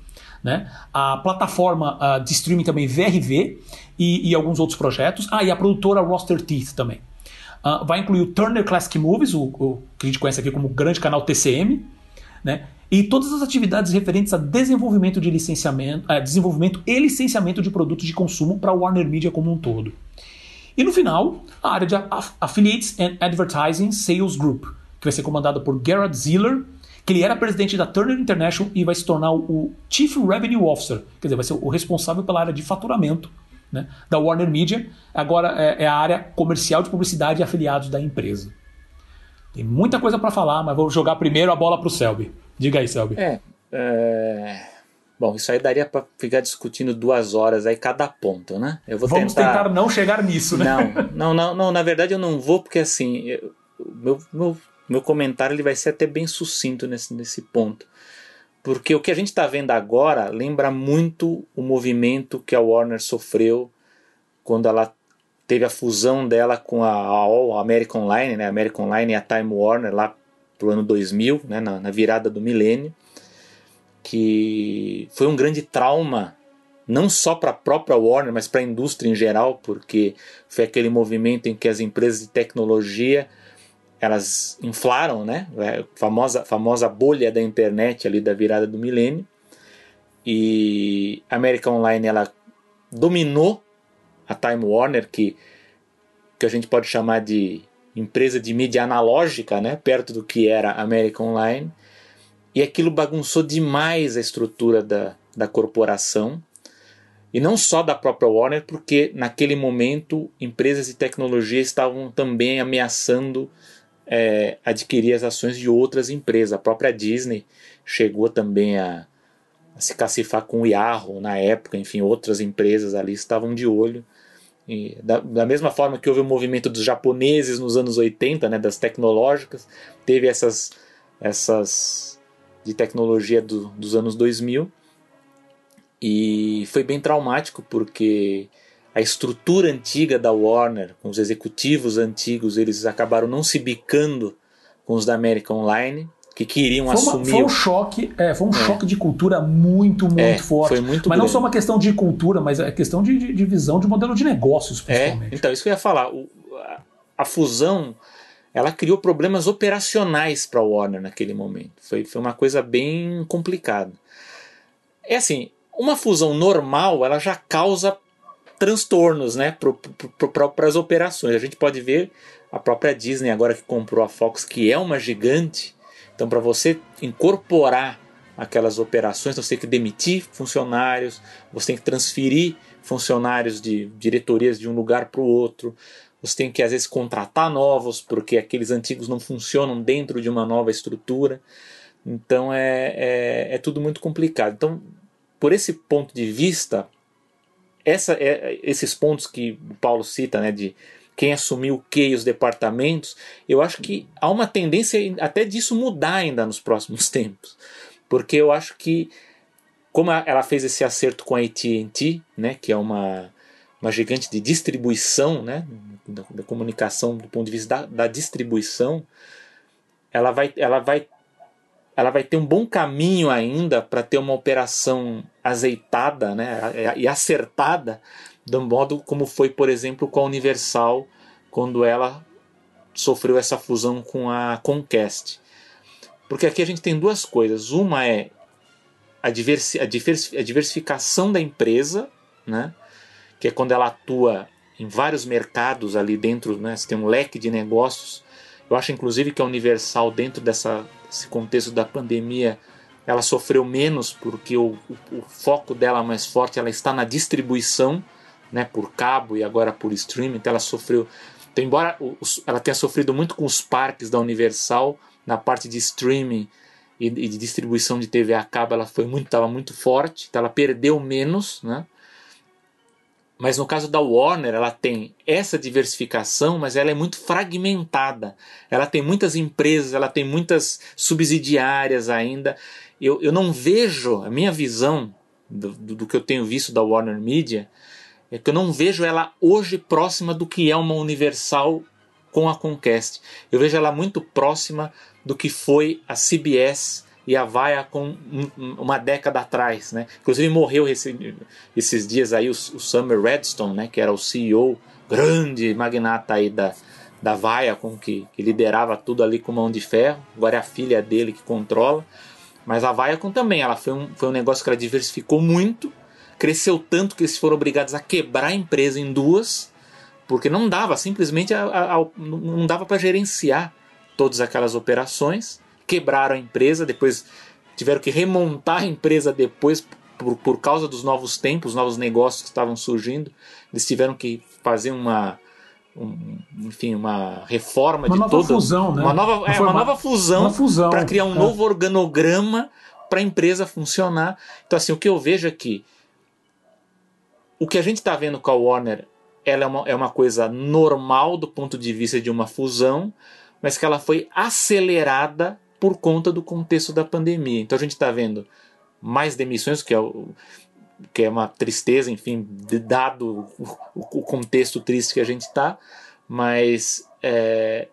Né? A plataforma uh, de streaming também VRV e, e, alguns outros projetos. Ah, e a produtora Roster Teeth também. Uh, vai incluir o Turner Classic Movies, o, o, que a gente conhece aqui como grande canal TCM, né? E todas as atividades referentes a desenvolvimento de licenciamento, uh, desenvolvimento e licenciamento de produtos de consumo para a Warner Media como um todo. E no final, a área de Affiliates and Advertising Sales Group, que vai ser comandada por Gerard Ziller, que ele era presidente da Turner International e vai se tornar o Chief Revenue Officer, quer dizer, vai ser o responsável pela área de faturamento né, da Warner Media. Agora é, é, a área comercial de publicidade e afiliados da empresa. Tem muita coisa para falar, mas vou jogar primeiro a bola para o Selby. Diga aí, Selby. É, é... Bom, isso aí daria para ficar discutindo duas horas aí cada ponto, né? Eu vou Vamos tentar... tentar não chegar nisso, né? Não, não, não, não, na verdade eu não vou porque assim, eu, meu, meu, meu comentário ele vai ser até bem sucinto nesse, nesse ponto. Porque o que a gente está vendo agora lembra muito o movimento que a Warner sofreu quando ela teve a fusão dela com a, a American Online, né? American Online e a Time Warner lá pro ano 2000, né? na, na virada do milênio que foi um grande trauma não só para a própria Warner, mas para a indústria em geral, porque foi aquele movimento em que as empresas de tecnologia elas inflaram, né? A é, famosa, famosa bolha da internet ali da virada do milênio. E a American Online ela dominou a Time Warner, que, que a gente pode chamar de empresa de mídia analógica, né? Perto do que era a American Online e aquilo bagunçou demais a estrutura da, da corporação. E não só da própria Warner, porque naquele momento empresas de tecnologia estavam também ameaçando é, adquirir as ações de outras empresas. A própria Disney chegou também a, a se cacifar com o Yahoo na época, enfim, outras empresas ali estavam de olho. E da, da, mesma forma que houve o movimento dos japoneses nos anos 80, né, das tecnológicas, teve essas, essas de tecnologia do, dos anos 2000 e foi bem traumático porque a estrutura antiga da Warner, com os executivos antigos, eles acabaram não se bicando com os da American Online, que queriam foi uma, assumir. Foi um choque, é, foi um é. choque de cultura muito, muito é, forte. Foi muito mas grande. não só uma questão de cultura, mas é questão de, de, de visão de modelo de negócios, é, principalmente. É, então, isso que eu ia falar. O, a, a fusão ela criou problemas operacionais para a Warner naquele momento. Foi, foi uma coisa bem complicada. É assim, uma fusão normal ela já causa transtornos né, para as operações. A gente pode ver a própria Disney agora que comprou a Fox, que é uma gigante. Então, para você incorporar aquelas operações, você tem que demitir funcionários, você tem que transferir funcionários de diretorias de um lugar para o outro, você tem que às vezes contratar novos, porque aqueles antigos não funcionam dentro de uma nova estrutura. Então é, é, é tudo muito complicado. Então, por esse ponto de vista, essa, é, esses pontos que o Paulo cita, né, de quem assumiu o que e os departamentos, eu acho que há uma tendência até disso mudar ainda nos próximos tempos. Porque eu acho que como ela fez esse acerto com a AT&T, né, que é uma, uma gigante de distribuição, né, da, da comunicação do ponto de vista da, da, distribuição, ela vai, ela vai, ela vai ter um bom caminho ainda para ter uma operação azeitada, né, e acertada, do modo como foi, por exemplo, com a Universal quando ela sofreu essa fusão com a Comcast. Porque aqui a gente tem duas coisas. Uma é a, diversi a, diversi a diversificação da empresa, né? que é quando ela atua em vários mercados ali dentro, né? você tem um leque de negócios. Eu acho inclusive que a Universal, dentro dessa, desse contexto da pandemia, ela sofreu menos porque o, o, o foco dela mais forte ela está na distribuição, né, por cabo e agora por streaming, então ela sofreu. Então, embora ela tenha sofrido muito com os parques da Universal, na parte de streaming e, de distribuição de TV a cabo ela foi muito estava muito forte então ela perdeu menos né mas no caso da Warner ela tem essa diversificação mas ela é muito fragmentada ela tem muitas empresas ela tem muitas subsidiárias ainda eu, eu não vejo a minha visão do, do, do que eu tenho visto da Warner Media é que eu não vejo ela hoje próxima do que é uma Universal com a Comcast. Eu vejo ela muito próxima do que foi a CBS e a Viacom uma década atrás, né? Inclusive morreu esse, esses dias aí o, o Summer Redstone, né? Que era o CEO, grande magnata aí da, da Viacom, que, que liderava tudo ali com mão de ferro. Agora é a filha dele que controla. Mas a Viacom também, ela foi um, foi um negócio que ela diversificou muito, cresceu tanto que eles foram obrigados a quebrar a empresa em duas, porque não dava, simplesmente a, a, a, não dava para gerenciar todas aquelas operações, quebraram a empresa, depois tiveram que remontar a empresa depois por, por causa dos novos tempos, novos negócios que estavam surgindo. Eles tiveram que fazer uma, um, enfim, uma reforma uma de toda fusão, né? uma nova, é, uma nova fusão, fusão, para criar um é. novo organograma para a empresa funcionar. Então assim, o que eu vejo aqui, o que a gente está vendo com a Warner, ela é uma, é uma coisa normal do ponto de vista de uma fusão, mas que ela foi acelerada por conta do contexto da pandemia. Então a gente está vendo mais demissões, que é, o, que é uma tristeza, enfim, dado o, o contexto triste que a gente está, mas é,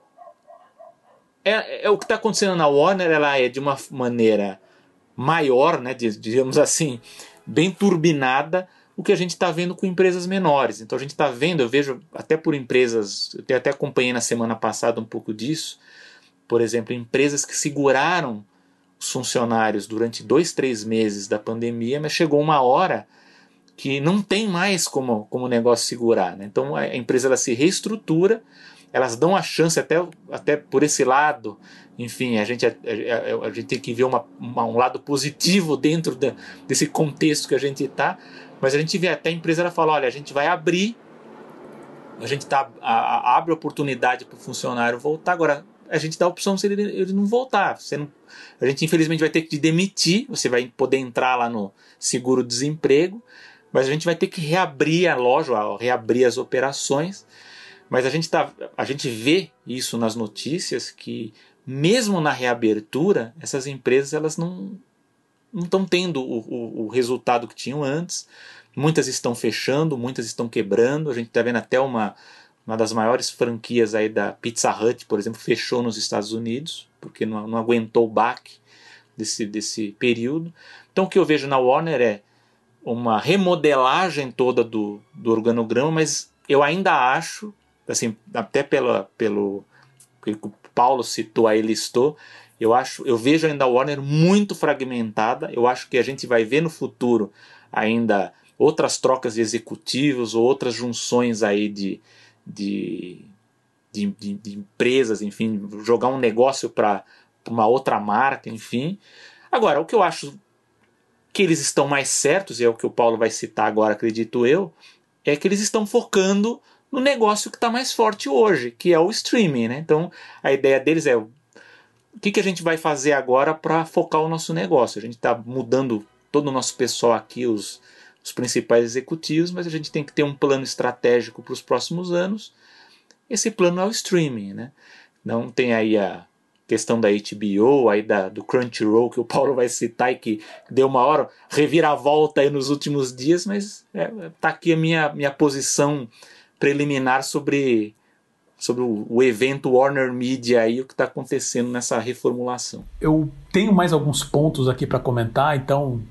é, é o que está acontecendo na Warner, ela é de uma maneira maior, né, di- digamos assim, bem turbinada, o que a gente está vendo com empresas menores. Então a gente está vendo, eu vejo até por empresas, eu até acompanhei na semana passada um pouco disso, por exemplo, empresas que seguraram os funcionários durante dois, três meses da pandemia, mas chegou uma hora que não tem mais como, como o negócio segurar. né? Então a empresa ela se reestrutura, elas dão a chance até, até por esse lado. Enfim, a gente, a, a- a gente tem que ver uma, uma- um lado positivo dentro da- desse contexto que a gente está, mas a gente vê até a empresa ela fala: olha, a gente vai abrir, a gente tá, a- a- abre oportunidade para o funcionário voltar. Agora, a gente dá a opção se ele, ele não voltar. Você não, a gente infelizmente vai ter que demitir, você vai poder entrar lá no seguro-desemprego, mas a gente vai ter que reabrir a loja, reabrir as operações. Mas a gente, tá, a gente vê isso nas notícias que mesmo na reabertura, essas empresas elas não não estão tendo o, o, o resultado que tinham antes. Muitas estão fechando, muitas estão quebrando. A gente está vendo até uma, uma das maiores franquias aí da Pizza Hut, por exemplo, fechou nos Estados Unidos, porque não, não aguentou o baque desse, desse período. Então o que eu vejo na Warner é uma remodelagem toda do, do organograma, mas eu ainda acho, assim, até pela, pelo que o Paulo citou aí, listou, eu acho, eu vejo ainda a Warner muito fragmentada. Eu acho que a gente vai ver no futuro ainda outras trocas de executivos ou outras junções aí de, de, de, de- de empresas, enfim, jogar um negócio para uma outra marca, enfim. Agora, o que eu acho que eles estão mais certos, e é o que o Paulo vai citar agora, acredito eu, é que eles estão focando no negócio que está mais forte hoje, que é o streaming. Né? Então, a ideia deles é o que, que a gente vai fazer agora para focar o nosso negócio. A gente está mudando todo o nosso pessoal aqui, os, os principais executivos, mas a gente tem que ter um plano estratégico para os próximos anos. Esse plano é o streaming. Né? Não tem aí a, questão da HBO, aí da, do Crunchyroll, que o Paulo vai citar e que deu uma hora reviravolta aí nos últimos dias, mas é, tá aqui a minha, minha posição preliminar sobre, sobre o, evento Warner Media e o que está acontecendo nessa reformulação. Eu tenho mais alguns pontos aqui para comentar, então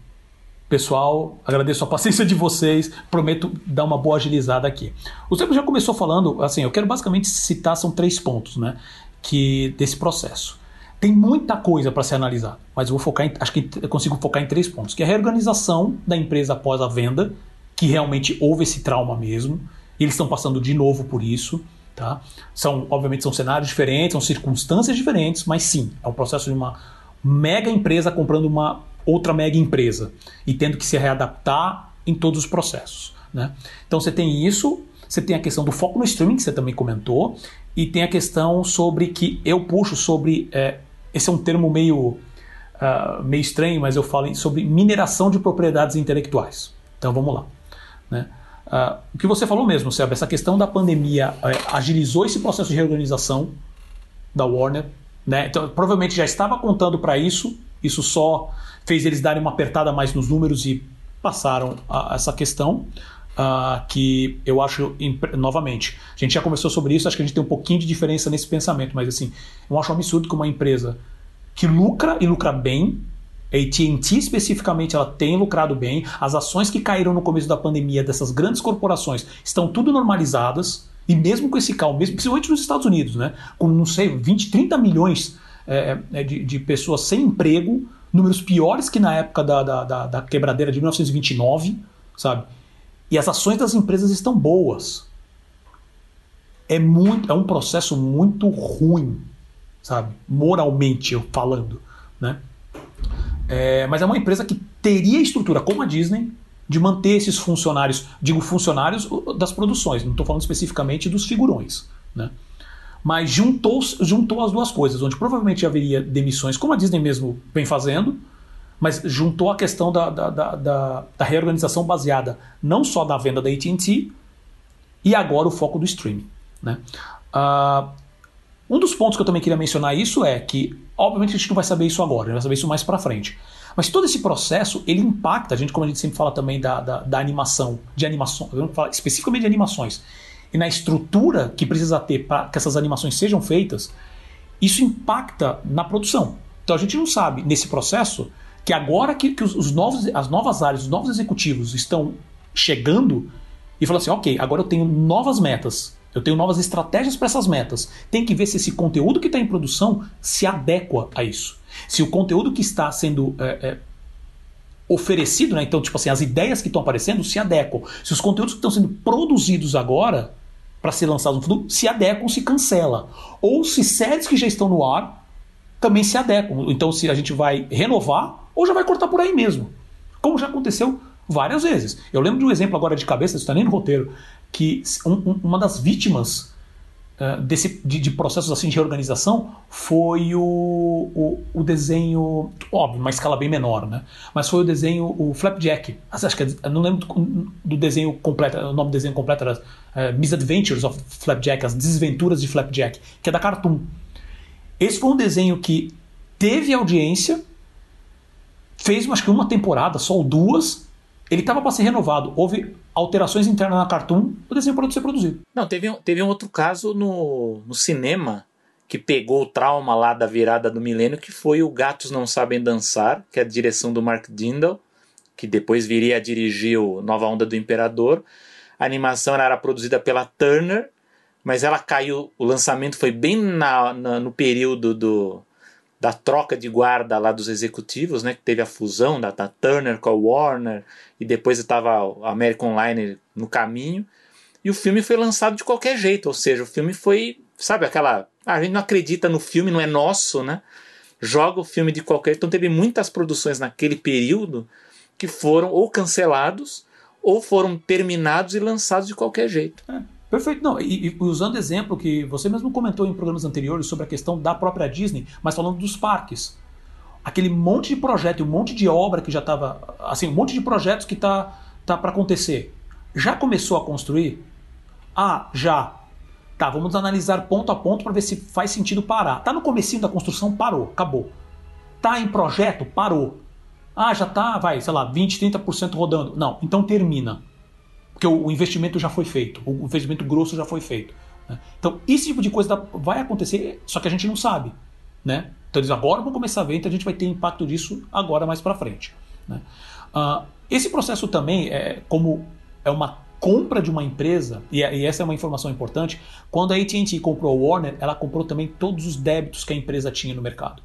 Pessoal, agradeço a paciência de vocês, prometo dar uma boa agilizada aqui. O Sérgio já começou falando, assim, eu quero basicamente citar, são três pontos, né, que desse processo. Tem muita coisa para ser analisada, mas eu vou focar em, acho que eu consigo focar em três pontos, que é a reorganização da empresa após a venda, que realmente houve esse trauma mesmo, e eles estão passando de novo por isso, tá? São, obviamente, são cenários diferentes, são circunstâncias diferentes, mas sim, é um processo de uma mega empresa comprando uma outra mega empresa e tendo que se readaptar em todos os processos. Né? Então você tem isso, você tem a questão do foco no streaming, que você também comentou, e tem a questão sobre que eu puxo sobre. É, esse é um termo meio, uh, meio estranho, mas eu falo sobre mineração de propriedades intelectuais. Então vamos lá. Né? Uh, o que você falou mesmo, Sérgio, essa questão da pandemia é, agilizou esse processo de reorganização da Warner. Né? Então, provavelmente já estava contando para isso, isso só fez eles darem uma apertada mais nos números e passaram a, a essa questão. Uh, que eu acho, novamente, a gente já conversou sobre isso, acho que a gente tem um pouquinho de diferença nesse pensamento, mas assim, eu acho um absurdo que uma empresa que lucra e lucra bem, AT&T especificamente, ela tem lucrado bem, as ações que caíram no começo da pandemia dessas grandes corporações estão tudo normalizadas, e mesmo com esse calmo, mesmo, principalmente nos Estados Unidos, né, com, não sei, 20, 30 milhões é, é, de, de pessoas sem emprego, números piores que na época da, da, da, da quebradeira de 1929, sabe? E as ações das empresas estão boas. É, muito, é um processo muito ruim, sabe? Moralmente falando, né? É, mas é uma empresa que teria estrutura, como a Disney, de manter esses funcionários, digo funcionários das produções, não estou falando especificamente dos figurões, né? mas juntou, juntou as duas coisas, onde provavelmente haveria demissões, como a Disney mesmo vem fazendo, mas juntou a questão da, da, da, da, da reorganização baseada não só na venda da AT&T e agora o foco do streaming. Né? Uh, um dos pontos que eu também queria mencionar isso é que, obviamente, a gente não vai saber isso agora, a gente vai saber isso mais para frente. Mas todo esse processo ele impacta, a gente, como a gente sempre fala também da, da, da animação, de animação, especificamente de animações, e na estrutura que precisa ter para que essas animações sejam feitas, isso impacta na produção. Então a gente não sabe nesse processo que agora que, que os, os, novos, as novas áreas, os novos executivos estão chegando e falam assim, ok, agora eu tenho novas metas, eu tenho novas estratégias para essas metas. Tem que ver se esse conteúdo que está em produção se adequa a isso. Se o conteúdo que está sendo é, é, oferecido, né? então, tipo assim, as ideias que estão aparecendo se adequam. Se os conteúdos que estão sendo produzidos agora para ser lançados no futuro se adequam, se cancela. Ou se séries que já estão no ar também se adequam. Então, se a gente vai renovar ou já vai cortar por aí mesmo. Como já aconteceu várias vezes. Eu lembro de um exemplo agora de cabeça, isso está nem no roteiro, que um, um, uma das vítimas uh, desse, de, de, processos assim de reorganização foi o, o, o, desenho, óbvio, uma escala bem menor, né? Mas foi o desenho, o Flapjack. Acho que eu não lembro do, do desenho completo, o nome do desenho completo era uh, Misadventures of Flapjack, as desventuras de Flapjack, que é da Cartoon. Esse foi um desenho que teve audiência, fez acho que uma temporada, só duas, ele estava para ser renovado. Houve alterações internas na Cartoon, o desenho parou de ser produzido. Não, teve, teve um outro caso no, no cinema que pegou o trauma lá da virada do milênio, que foi o Gatos Não Sabem Dançar, que é a direção do Mark Dindal, que depois viria a dirigir o Nova Onda do Imperador. A animação era produzida pela Turner, mas ela caiu, o lançamento foi bem na, na, no período do, da troca de guarda lá dos executivos, né, que teve a fusão da, da Turner com a Warner, e depois estava a American Online no caminho, e o filme foi lançado de qualquer jeito, ou seja, o filme foi, sabe, aquela, ah, a gente não acredita no filme, não é nosso, né, joga o filme de qualquer, então teve muitas produções naquele período que foram ou cancelados, ou foram terminados e lançados de qualquer jeito. É. Perfeito. Não, e, e, usando exemplo que você mesmo comentou em programas anteriores sobre a questão da própria Disney, mas falando dos parques. Aquele monte de projeto um monte de obra que já estava. Assim, um monte de projetos que tá, tá para acontecer. Já começou a construir? Ah, já. Tá, vamos analisar ponto a ponto para ver se faz sentido parar. Tá no comecinho da construção, parou, acabou. Tá em projeto, parou. Ah, já tá, vai, sei lá, 20, 30% rodando. Não, então termina. Porque o investimento já foi feito, o investimento grosso já foi feito. Né? Então, esse tipo de coisa vai acontecer, só que a gente não sabe. Né? Então, eles agora vão começar a ver, então a gente vai ter impacto disso agora mais para frente. Né? Uh, esse processo também, é, como é uma compra de uma empresa, e, e essa é uma informação importante, quando a AT&T comprou a Warner, ela comprou também todos os débitos que a empresa tinha no mercado.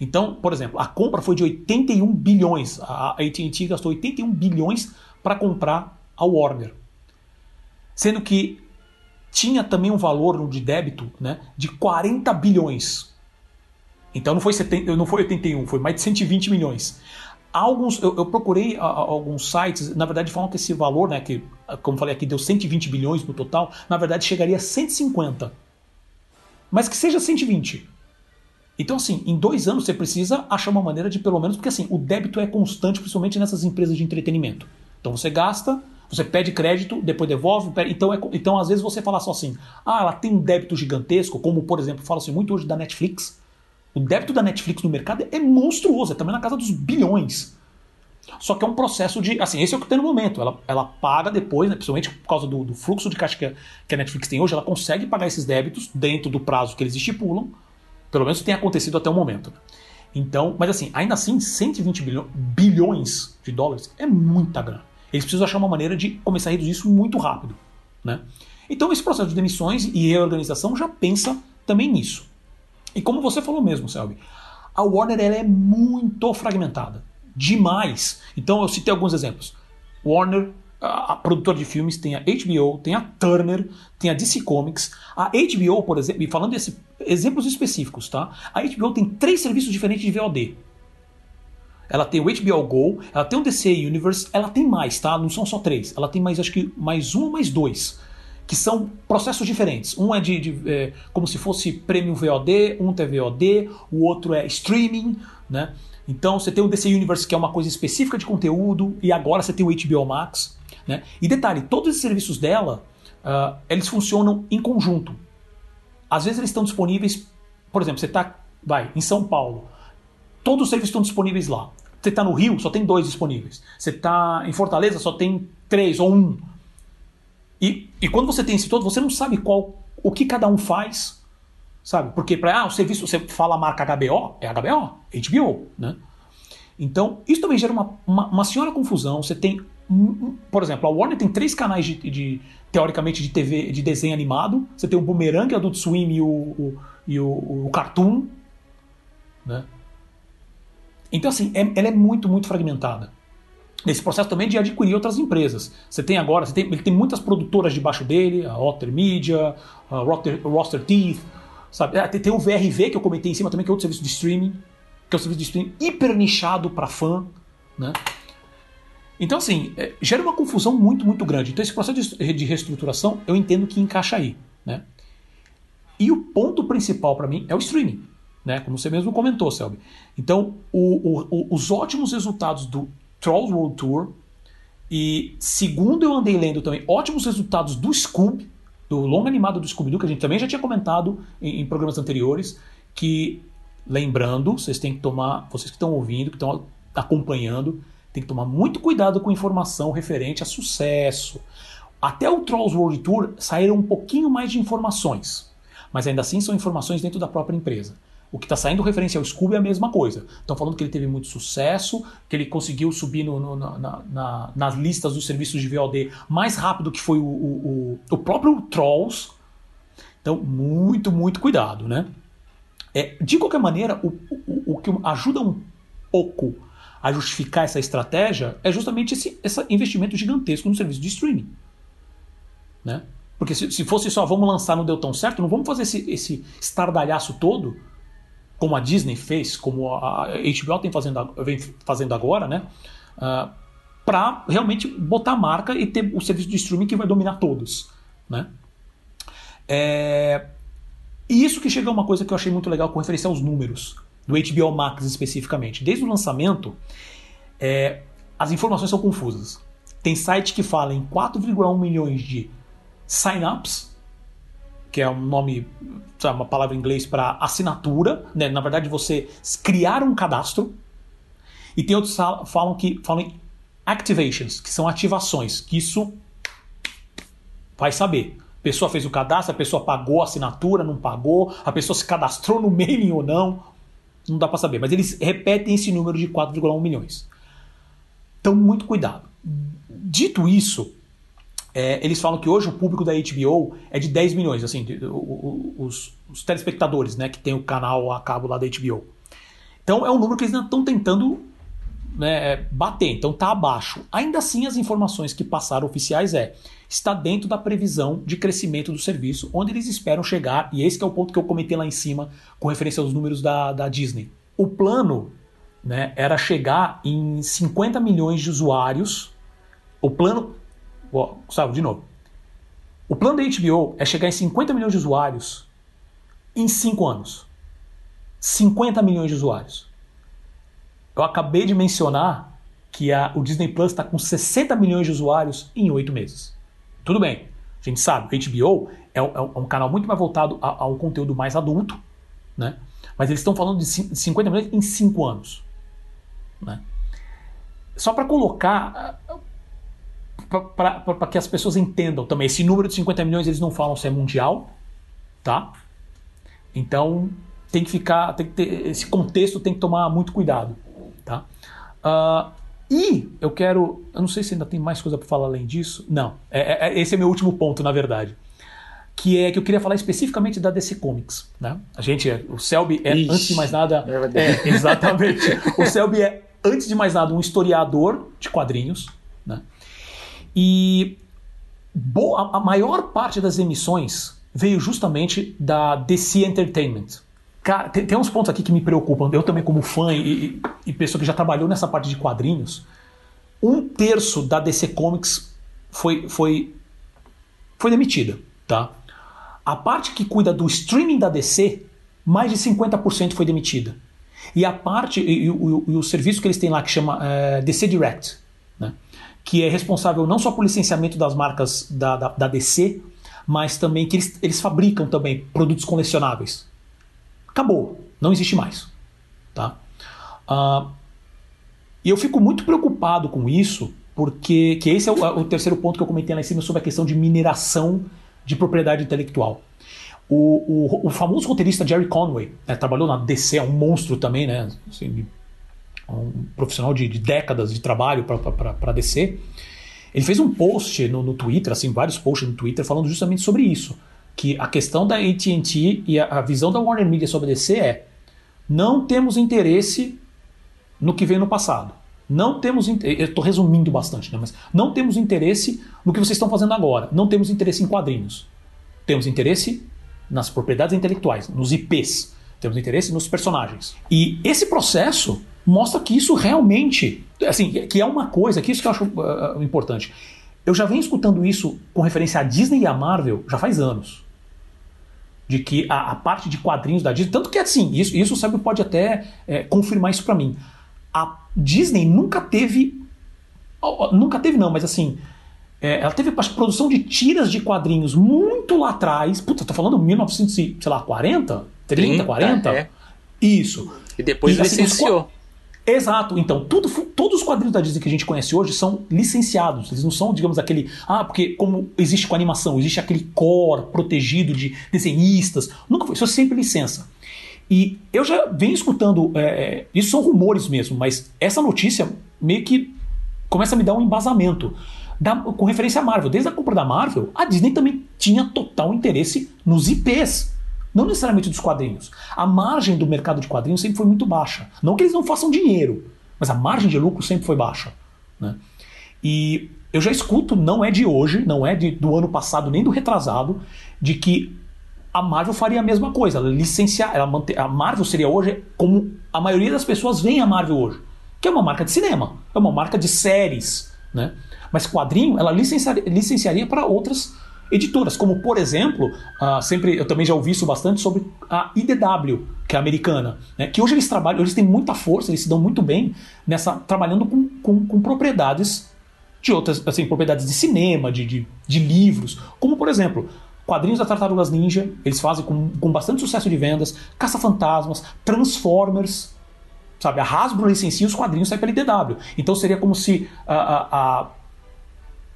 Então, por exemplo, a compra foi de 81 bilhões. A AT&T gastou 81 bilhões para comprar a Warner. Sendo que tinha também um valor de débito né, de 40 bilhões. Então não foi, 70, não foi 81, foi mais de 120 milhões. Alguns, eu, eu procurei a, a, alguns sites, na verdade falam que esse valor, né, que como falei aqui deu 120 bilhões no total, na verdade chegaria a 150. Mas que seja 120. Então, assim, em dois anos você precisa achar uma maneira de, pelo menos, porque assim, o débito é constante, principalmente nessas empresas de entretenimento. Então você gasta, você pede crédito, depois devolve. Então, é, então, às vezes, você fala só assim: ah, ela tem um débito gigantesco, como, por exemplo, fala-se muito hoje da Netflix. O débito da Netflix no mercado é monstruoso, é também na casa dos bilhões. Só que é um processo de. Assim, esse é o que tem no momento. Ela, ela paga depois, né, principalmente por causa do, do fluxo de caixa que a, que a, Netflix tem hoje, ela consegue pagar esses débitos dentro do prazo que eles estipulam. Pelo menos tem acontecido até o momento. Então, mas assim, ainda assim, 120 bilhões, bilhões de dólares é muita grana. Eles precisam achar uma maneira de começar a reduzir isso muito rápido. Né? Então, esse processo de demissões e reorganização já pensa também nisso. E como você falou mesmo, Selby, a Warner ela é muito fragmentada. Demais. Então eu citei alguns exemplos. Warner, a, produtora de filmes, tem a HBO, tem a Turner, tem a DC Comics. A HBO, por exemplo, e falando desses exemplos específicos, tá? A HBO tem três serviços diferentes de VOD. Ela tem o HBO Go, ela tem o DC Universe, ela tem mais, tá? Não são só três. Ela tem mais, acho que mais um ou mais dois que são processos diferentes. Um é de, de é, como se fosse Premium VOD, um é VOD, o outro é streaming, né? Então você tem o DC Universe que é uma coisa específica de conteúdo e agora você tem o HBO Max, né? E detalhe, todos esses serviços dela, uh, eles funcionam em conjunto. Às vezes eles estão disponíveis, por exemplo, você está, vai, em São Paulo, todos os serviços estão disponíveis lá. Você está no Rio, só tem dois disponíveis. Você está em Fortaleza, só tem três ou um. E, e quando você tem esse todo, você não sabe qual o que cada um faz, sabe? Porque para ah, o serviço, você fala a marca HBO, é HBO, HBO, né? Então, isso também gera uma, uma, uma senhora confusão. Você tem, por exemplo, a Warner tem três canais de, de teoricamente de TV, de desenho animado. Você tem o Boomerang, Adult Swim e o, o, e o, o Cartoon, né? Então, assim, é, ela é muito, muito fragmentada nesse processo também de adquirir outras empresas. Você tem agora, você tem, ele tem muitas produtoras debaixo dele, a Otter Media, a Roster, Roster Teeth, sabe? Ah, tem, tem o VRV que eu comentei em cima também, que é outro serviço de streaming, que é um serviço de streaming hiper nichado para fã, né? Então, assim, é, gera uma confusão muito, muito grande. Então, esse processo de, de reestruturação, eu entendo que encaixa aí, né? E o ponto principal para mim é o streaming, né? Como você mesmo comentou, Selby. Então, o, o, os ótimos resultados do Trolls World Tour. E segundo eu andei lendo também, ótimos resultados do Scoob, do longo animado do Scooby-Doo, que a gente também já tinha comentado em, em, programas anteriores, que, lembrando, vocês têm que tomar, vocês que estão ouvindo, que estão acompanhando, tem que tomar muito cuidado com informação referente a sucesso. Até o Trolls World Tour saíram um pouquinho mais de informações, mas ainda assim são informações dentro da própria empresa. O que está saindo referência ao Scooby é a mesma coisa. Estão falando que ele teve muito sucesso, que ele conseguiu subir no, no, na, na, nas listas dos serviços de VOD mais rápido que foi o, o, o próprio Trolls. Então, muito, muito cuidado, né? É, de qualquer maneira, o, o, o, que ajuda um pouco a justificar essa estratégia é justamente esse, esse investimento gigantesco no serviço de streaming. Né? Porque se, se fosse só vamos lançar não deu tão certo, não vamos fazer esse, esse estardalhaço todo como a Disney fez, como a HBO tem fazendo, vem fazendo agora, né? Uh, ah, para realmente botar a marca e ter o serviço de streaming que vai dominar todos, né? É... E isso que chega a uma coisa que eu achei muito legal com referência aos números, do HBO Max especificamente. Desde o lançamento, é... as informações são confusas. Tem site que fala em 4,1 milhões de sign-ups que é um nome, sabe, uma palavra em inglês para assinatura, né? Na verdade, você criar um cadastro. E tem outros que falam que falam em activations, que são ativações, que isso vai saber. A pessoa fez o cadastro, a pessoa pagou a assinatura, não pagou, a pessoa se cadastrou no mailing ou não, não dá para saber. Mas eles repetem esse número de 4,1 milhões. Então, muito cuidado. Dito isso, é, eles falam que hoje o público da HBO é de 10 milhões, assim, de, os, os, telespectadores, né, que tem o canal a cabo lá da HBO. Então é um número que eles ainda estão tentando né, é, bater, então tá abaixo. Ainda assim, as informações que passaram oficiais é está dentro da previsão de crescimento do serviço, onde eles esperam chegar, e esse é o ponto que eu comentei lá em cima com referência aos números da, da Disney. O plano né, era chegar em 50 milhões de usuários. O plano Gustavo, de novo. O plano da HBO é chegar em 50 milhões de usuários em 5 anos. 50 milhões de usuários. Eu acabei de mencionar que a, o Disney Plus está com 60 milhões de usuários em 8 meses. Tudo bem, a gente sabe, o HBO é, é, é um canal muito mais voltado a, a, um conteúdo mais adulto, né? mas eles estão falando de 50 milhões em 5 anos. Né? Só para colocar para que as pessoas entendam também. Esse número de 50 milhões eles não falam se é mundial, tá? Então tem que ficar, tem que ter, esse contexto tem que tomar muito cuidado, tá? Uh, e eu quero, eu não sei se ainda tem mais coisa para falar além disso. Não, é, é, esse é meu último ponto, na verdade, que é que eu queria falar especificamente da DC Comics, né? A gente, o Selby é Ixi, antes de mais nada, é, exatamente. o Selby é antes de mais nada um historiador de quadrinhos? E boa, a maior parte das emissões veio justamente da DC Entertainment. Cara, tem, tem uns pontos aqui que me preocupam. Eu também, como fã e, e pessoa que já trabalhou nessa parte de quadrinhos, um terço da DC Comics foi, foi, foi demitida. Tá? A parte que cuida do streaming da DC, mais de 50% foi demitida. E a parte, e, e, e, o serviço que eles têm lá que chama é, DC Direct? Que é responsável não só por licenciamento das marcas da, da, da DC, mas também que eles, eles fabricam também produtos colecionáveis. Acabou, não existe mais. Tá? Uh, e eu fico muito preocupado com isso, porque que esse é o, o, terceiro ponto que eu comentei lá em cima sobre a questão de mineração de propriedade intelectual. O, o, o famoso roteirista Jerry Conway né, trabalhou na DC, é um monstro também, né? Assim, um profissional de, de décadas de trabalho para DC, ele fez um post no, no, Twitter, assim, vários posts no Twitter, falando justamente sobre isso. Que a questão da AT&T e a, a visão da Warner Media sobre a DC é não temos interesse no que veio no passado. Não temos. Eu estou resumindo bastante, né? mas não temos interesse no que vocês estão fazendo agora. Não temos interesse em quadrinhos. Temos interesse nas propriedades intelectuais, nos IPs. Temos interesse nos personagens. E esse processo mostra que isso realmente, assim, que é uma coisa, que isso que eu acho uh, importante. Eu já venho escutando isso com referência à Disney e à Marvel já faz anos. De que a, a parte de quadrinhos da Disney, tanto que assim, isso, isso o Sérgio pode até é, confirmar isso para mim. A Disney nunca teve. Nunca teve, não, mas assim. É, ela teve produção de tiras de quadrinhos muito lá atrás. Puta, tô falando 1940, 30, 30 40? É. Isso. E depois e, assim, licenciou. Exato. Então, tudo, todos os quadrinhos da Disney que a gente conhece hoje são licenciados. Eles não são, digamos, aquele. Ah, porque como existe com animação, existe aquele core protegido de desenhistas. Nunca foi. Isso é sempre licença. E eu já venho escutando. É, é, isso são rumores mesmo, mas essa notícia meio que começa a me dar um embasamento. Da, com referência à Marvel. Desde a compra da Marvel, a Disney também tinha total interesse nos IPs não necessariamente dos quadrinhos. A margem do mercado de quadrinhos sempre foi muito baixa. Não que eles não façam dinheiro, mas a margem de lucro sempre foi baixa. Né? E eu já escuto, não é de hoje, não é de, do ano passado nem do retrasado, de que a Marvel faria a mesma coisa. Ela licenciar, ela manter, a Marvel seria hoje como a maioria das pessoas vê a Marvel hoje, que é uma marca de cinema, é uma marca de séries, né? Mas quadrinho, ela licenciaria, licenciaria para outras editoras, como por exemplo, uh, sempre eu também já ouvi isso bastante sobre a IDW, que é americana, né? que hoje eles trabalham, eles têm muita força, eles se dão muito bem nessa trabalhando com, com, com propriedades de outras, assim, propriedades de cinema, de, de, de livros, como por exemplo, quadrinhos da Tartarugas Ninja, eles fazem com, com bastante sucesso de vendas, Caça-Fantasmas, Transformers, sabe? A Hasbro licencia os quadrinhos sai pela IDW. Então seria como se a, a, a...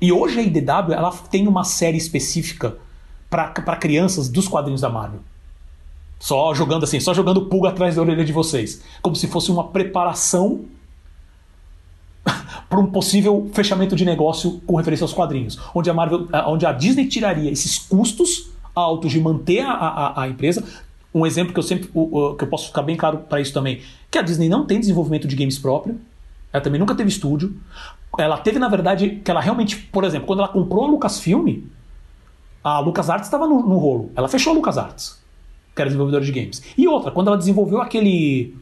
E hoje a IDW ela tem uma série específica para crianças dos quadrinhos da Marvel. Só jogando assim, só jogando pulga atrás da orelha de vocês. Como se fosse uma preparação para um possível fechamento de negócio com referência aos quadrinhos. Onde a Marvel, onde a Disney tiraria esses custos altos de manter a, a, a empresa. Um exemplo que eu sempre que eu posso ficar bem claro para isso também, que a Disney não tem desenvolvimento de games próprio. Ela também nunca teve estúdio. Ela teve, na verdade, que ela realmente, por exemplo, quando ela comprou a Lucasfilm, a LucasArts estava no, no rolo. Ela fechou a LucasArts que era desenvolvedora de games. E outra, quando ela desenvolveu aquele.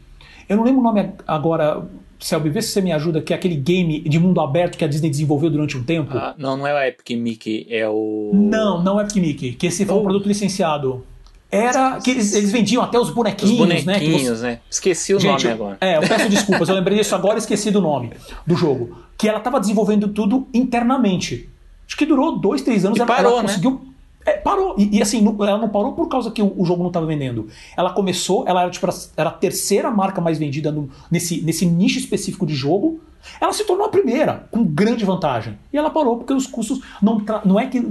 Eu não lembro o nome agora, Selby, vê se você me ajuda, que é aquele game de mundo aberto que a Disney desenvolveu durante um tempo. Ah, não, não é o Epic Mickey, é o. Não, não é o Epic Mickey, que esse foi oh. um produto licenciado. Era que eles, eles vendiam até os bonequinhos, os bonequinhos né? Você... né? Esqueci o Gente, nome agora. É, eu peço desculpas, eu lembrei disso agora e esqueci do nome do jogo. Que ela estava desenvolvendo tudo internamente. Acho que durou dois, três anos. E ela, parou, ela né? conseguiu é, parou. E, e, assim, ela não parou por causa que o, o jogo não estava vendendo. Ela começou, ela era, tipo, era a terceira marca mais vendida no, nesse, nesse nicho específico de jogo. Ela se tornou a primeira, com grande vantagem. E ela parou porque os custos não, não é que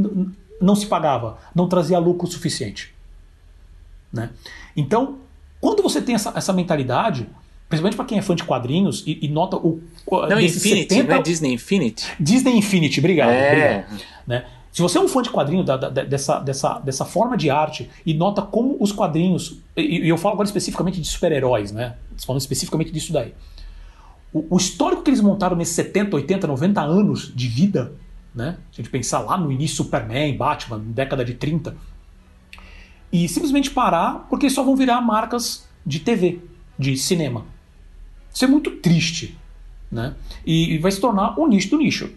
não se pagava, não trazia lucro suficiente. Né? Então, quando você tem essa, essa mentalidade, principalmente para quem é fã de quadrinhos e, e nota o. Não, Infinity, 70, não é Disney Infinity? Disney Infinity, obrigado. É. obrigado né? Se você é um fã de quadrinho da, da, dessa, dessa, dessa forma de arte e nota como os quadrinhos, e, e eu falo agora especificamente de super-heróis, né? Falando especificamente disso daí. O, o, histórico que eles montaram nesses 70, 80, 90 anos de vida, né? Se a gente pensar lá no início Superman, Batman, década de 30, e simplesmente parar porque só vão virar marcas de TV, de cinema. Isso é muito triste, né? E, vai se tornar um nicho do nicho.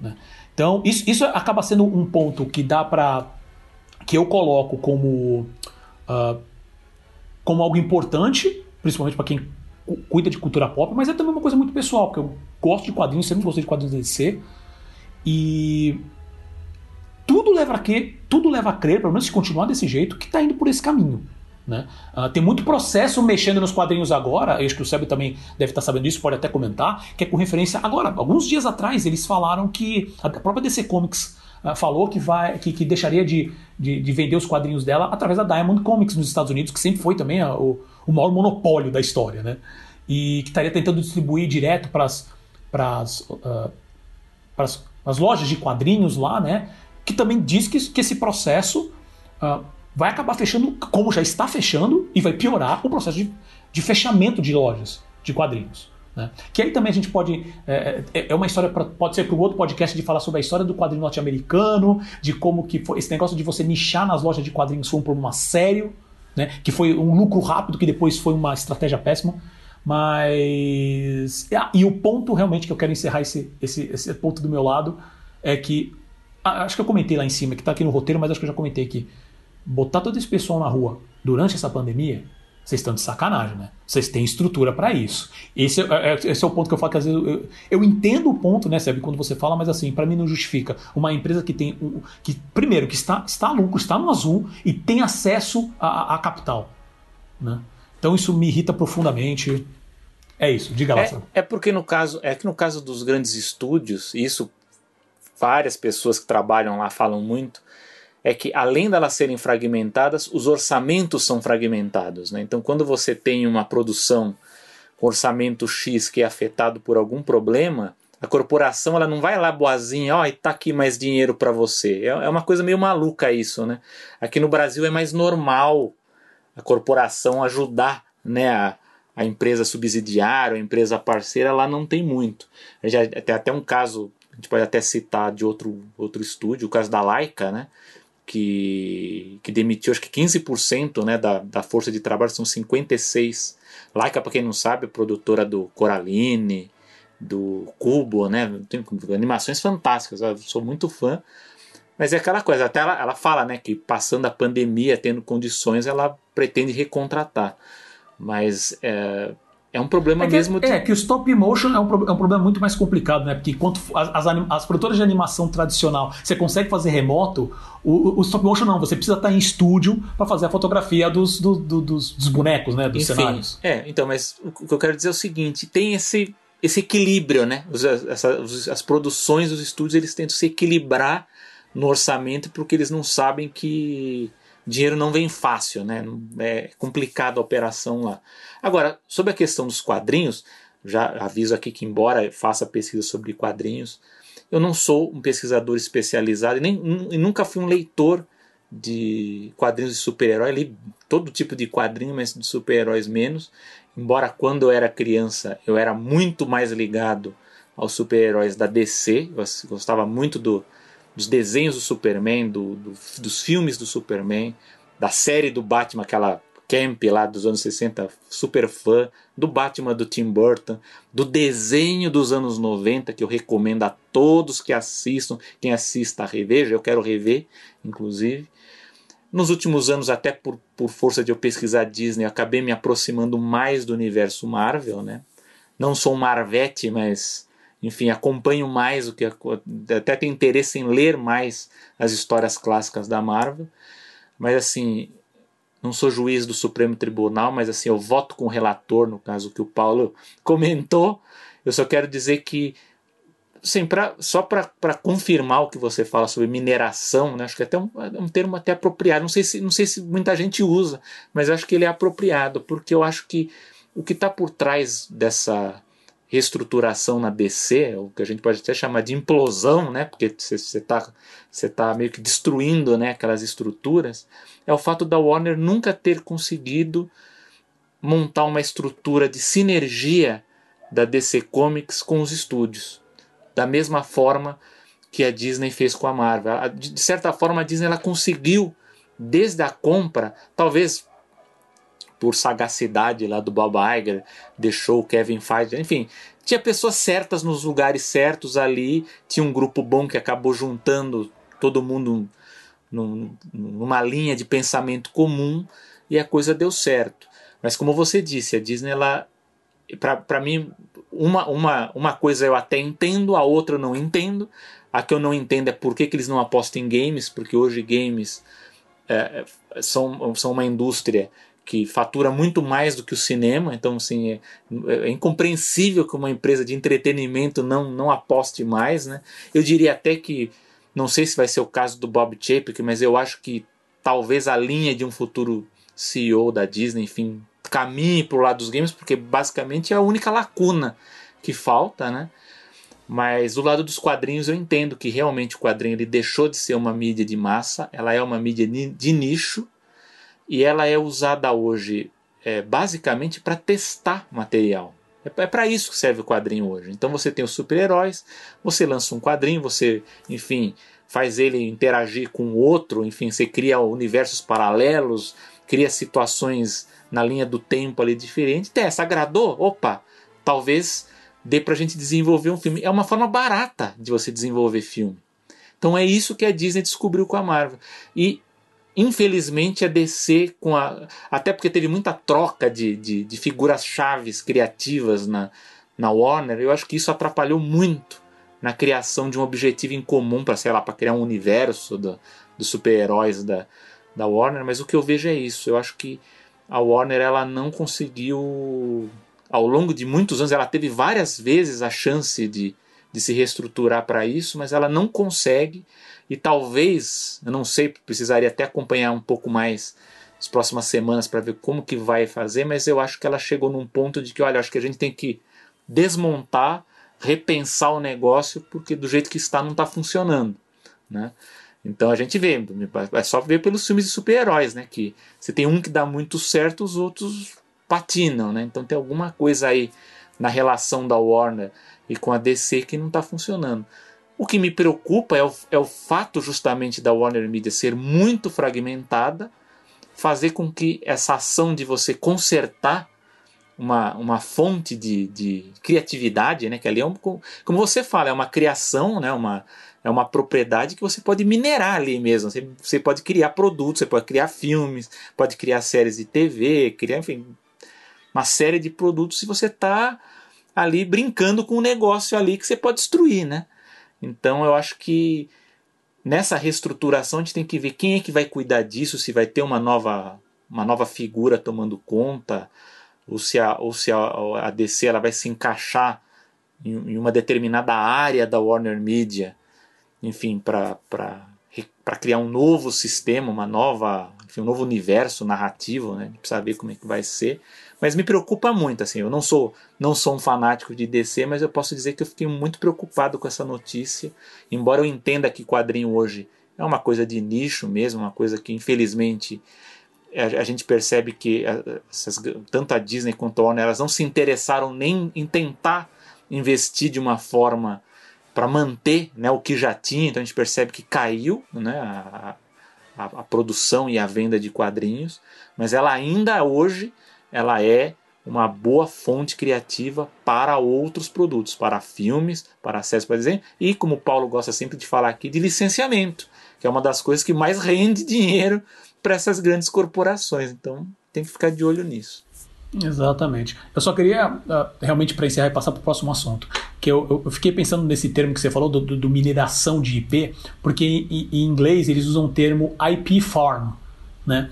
Né? Então, isso, isso acaba sendo um ponto que dá para que eu coloco como uh, como algo importante, principalmente para quem cuida de cultura pop, mas é também uma coisa muito pessoal, porque eu gosto de quadrinhos, sempre gostei de quadrinhos da DC. E tudo leva a que, tudo leva a crer, pelo menos se continuar desse jeito, que está indo por esse caminho. Né? Uh, tem muito processo mexendo nos quadrinhos agora, acho que o Seb também deve estar sabendo disso, pode até comentar, que é com referência. Agora, alguns dias atrás, eles falaram que a própria DC Comics uh, falou que, vai, que, que deixaria de, de, de, vender os quadrinhos dela através da Diamond Comics nos Estados Unidos, que sempre foi também a, o, o maior monopólio da história. Né? E que estaria tentando distribuir direto para as uh, lojas de quadrinhos lá, né? Que também diz que, que esse processo. Uh, vai acabar fechando, como já está fechando, e vai piorar o processo de, de fechamento de lojas de quadrinhos. Né? Que aí também a gente pode. É, é, é uma história, pra, pode ser para o outro podcast de falar sobre a história do quadrinho norte-americano, de como que foi esse negócio de você nichar nas lojas de quadrinhos foi um problema sério, né? que foi um lucro rápido, que depois foi uma estratégia péssima. Mas. Ah, e o ponto realmente que eu quero encerrar esse, esse, esse ponto do meu lado é que. Ah, acho que eu comentei lá em cima, que está aqui no roteiro, mas acho que eu já comentei aqui botar todo esse pessoal na rua durante essa pandemia, vocês estão de sacanagem, né? Vocês têm estrutura para isso. Esse é, é, esse é o ponto que eu falo que às vezes eu, eu entendo o ponto, né, Sérgio, quando você fala, mas assim, para mim não justifica. Uma empresa que tem. que Primeiro, que está, está a lucro, está no azul e tem acesso a, a capital. Né? Então isso me irrita profundamente. É isso, diga lá. É, é porque no caso, é que no caso dos grandes estúdios, isso várias pessoas que trabalham lá falam muito, é que além delas serem fragmentadas, os orçamentos são fragmentados. Né? Então, quando você tem uma produção com orçamento X que é afetado por algum problema, a corporação ela não vai lá boazinha, ó, oh, e tá aqui mais dinheiro para você. É, é uma coisa meio maluca isso, né? Aqui no Brasil é mais normal a corporação ajudar, né, a, a empresa subsidiária, a empresa parceira, lá não tem muito. Já tem até um caso, a gente pode até citar de outro, outro estúdio, o caso da Laika, né? que, que demitiu acho que 15% né, da, da força de trabalho, são 56. Laika, para quem não sabe, é produtora do Coraline, do Cubo, né? Tem animações fantásticas, eu sou muito fã. Mas é aquela coisa, até ela, ela fala né, que passando a pandemia, tendo condições, ela pretende recontratar. Mas é, é um problema é que, mesmo. De... É, que o stop motion é um, é um problema muito mais complicado, né? Porque enquanto as, as, as, produtoras de animação tradicional você consegue fazer remoto, o, o stop motion não, você precisa estar em estúdio para fazer a fotografia dos, do, do, dos, dos, bonecos, né? Dos Enfim, cenários. É, então, mas o que eu quero dizer é o seguinte: tem esse, esse equilíbrio, né? Os, essa, as produções dos estúdios eles tentam se equilibrar no orçamento porque eles não sabem que dinheiro não vem fácil, né? É complicada a operação lá. Agora, sobre a questão dos quadrinhos, já aviso aqui que, embora faça pesquisa sobre quadrinhos, eu não sou um pesquisador especializado e, nem, e nunca fui um leitor de quadrinhos de super-herói. Li todo tipo de quadrinho, mas de super-heróis menos. Embora quando eu era criança eu era muito mais ligado aos super-heróis da DC, eu gostava muito do, dos desenhos do Superman, do, do, dos filmes do Superman, da série do Batman, aquela Camp lá dos anos 60, super fã, do Batman do Tim Burton, do desenho dos anos 90, que eu recomendo a todos que assistam, quem assista reveja, eu quero rever, inclusive. Nos últimos anos, até por, por força de eu pesquisar Disney, eu acabei me aproximando mais do universo Marvel, né? Não sou um Marvete, mas enfim, acompanho mais o que até tenho interesse em ler mais as histórias clássicas da Marvel, mas assim, não sou juiz do Supremo Tribunal, mas assim, eu voto com o relator, no caso que o Paulo comentou. Eu só quero dizer que Sim, pra, só para confirmar o que você fala sobre mineração, né, acho que é até um, é um termo até apropriado. Não sei, se, não sei se muita gente usa, mas acho que ele é apropriado, porque eu acho que o que está por trás dessa reestruturação na DC, o que a gente pode até chamar de implosão, né, porque você está você tá meio que destruindo né, aquelas estruturas, é o fato da Warner nunca ter conseguido montar uma estrutura de sinergia da DC Comics com os estúdios, da mesma forma que a Disney fez com a Marvel. De certa forma, a Disney ela conseguiu, desde a compra, talvez por sagacidade lá do Bob Iger, deixou o Kevin Feige, enfim, tinha pessoas certas nos lugares certos ali, tinha um grupo bom que acabou juntando todo mundo num, numa linha de pensamento comum e a coisa deu certo. Mas como você disse, a Disney ela para mim uma, uma, uma coisa eu até entendo, a outra eu não entendo. A que eu não entendo é por que, que eles não apostam em games, porque hoje games é, são, são uma indústria que fatura muito mais do que o cinema, então assim, é, é, incompreensível que uma empresa de entretenimento não, não aposte mais. Né? Eu diria até que, não sei se vai ser o caso do Bob Chapek, mas eu acho que talvez a linha de um futuro CEO da Disney, enfim, caminhe para o lado dos games, porque basicamente é a única lacuna que falta, né? Mas do lado dos quadrinhos eu entendo que realmente o quadrinho ele deixou de ser uma mídia de massa, ela é uma mídia de nicho, e ela é usada hoje é, basicamente para testar material. É, é para isso que serve o quadrinho hoje. Então você tem os super-heróis, você lança um quadrinho, você, enfim, faz ele interagir com o outro, enfim, você cria universos paralelos, cria situações na linha do tempo ali diferente. Testa, agradou? Opa, talvez dê para a gente desenvolver um filme. É uma forma barata de você desenvolver filme. Então é isso que a Disney descobriu com a Marvel. E Infelizmente a DC, com a, até porque teve muita troca de, de, de figuras chaves criativas na, na Warner, eu acho que isso atrapalhou muito na criação de um objetivo em comum para, sei lá, para criar um universo do, dos super-heróis da, da Warner, mas o que eu vejo é isso. Eu acho que a Warner ela não conseguiu, ao longo de muitos anos, ela teve várias vezes a chance de, de se reestruturar para isso, mas ela não consegue e talvez, eu não sei, precisaria até acompanhar um pouco mais as próximas semanas para ver como que vai fazer, mas eu acho que ela chegou num ponto de que, olha, acho que a gente tem que desmontar, repensar o negócio, porque do jeito que está não está funcionando, né? Então a gente vê, é só ver pelos filmes de super-heróis, né? Que você tem um que dá muito certo, os outros patinam, né? Então tem alguma coisa aí na relação da Warner e com a DC que não está funcionando. O que me preocupa é o, é o fato justamente da Warner Media ser muito fragmentada, fazer com que essa ação de você consertar uma, uma fonte de, de criatividade, né, que ali é um, como você fala, é uma criação, né, uma, é uma propriedade que você pode minerar ali mesmo. Você, você pode criar produtos, você pode criar filmes, pode criar séries de TV, criar, enfim, uma série de produtos e você está ali brincando com um negócio ali que você pode destruir, né? Então eu acho que nessa reestruturação a gente tem que ver quem é que vai cuidar disso, se vai ter uma nova, uma nova figura tomando conta, ou se a, ou se a, a DC ela vai se encaixar em, em uma determinada área da Warner Media, enfim, para criar um novo sistema, uma nova, enfim, um novo universo narrativo, né? Precisa ver como é que vai ser. Mas me preocupa muito, assim, eu não sou, não sou um fanático de DC, mas eu posso dizer que eu fiquei muito preocupado com essa notícia, embora eu entenda que quadrinho hoje é uma coisa de nicho mesmo, uma coisa que infelizmente a, gente percebe que essas, tanto a Disney quanto a Warner elas não se interessaram nem em tentar investir de uma forma para manter né, o que já tinha, então a gente percebe que caiu né, a, a, a produção e a venda de quadrinhos, mas ela ainda hoje ela é uma boa fonte criativa para outros produtos, para filmes, para acesso para desenho e, como o Paulo gosta sempre de falar aqui, de licenciamento, que é uma das coisas que mais rende dinheiro para essas grandes corporações. Então tem que ficar de olho nisso. Exatamente. Eu só queria, uh, realmente, para encerrar e passar para o próximo assunto, que eu, eu, fiquei pensando nesse termo que você falou, do, do, do mineração de IP, porque em, em, inglês eles usam o termo IP farm, né?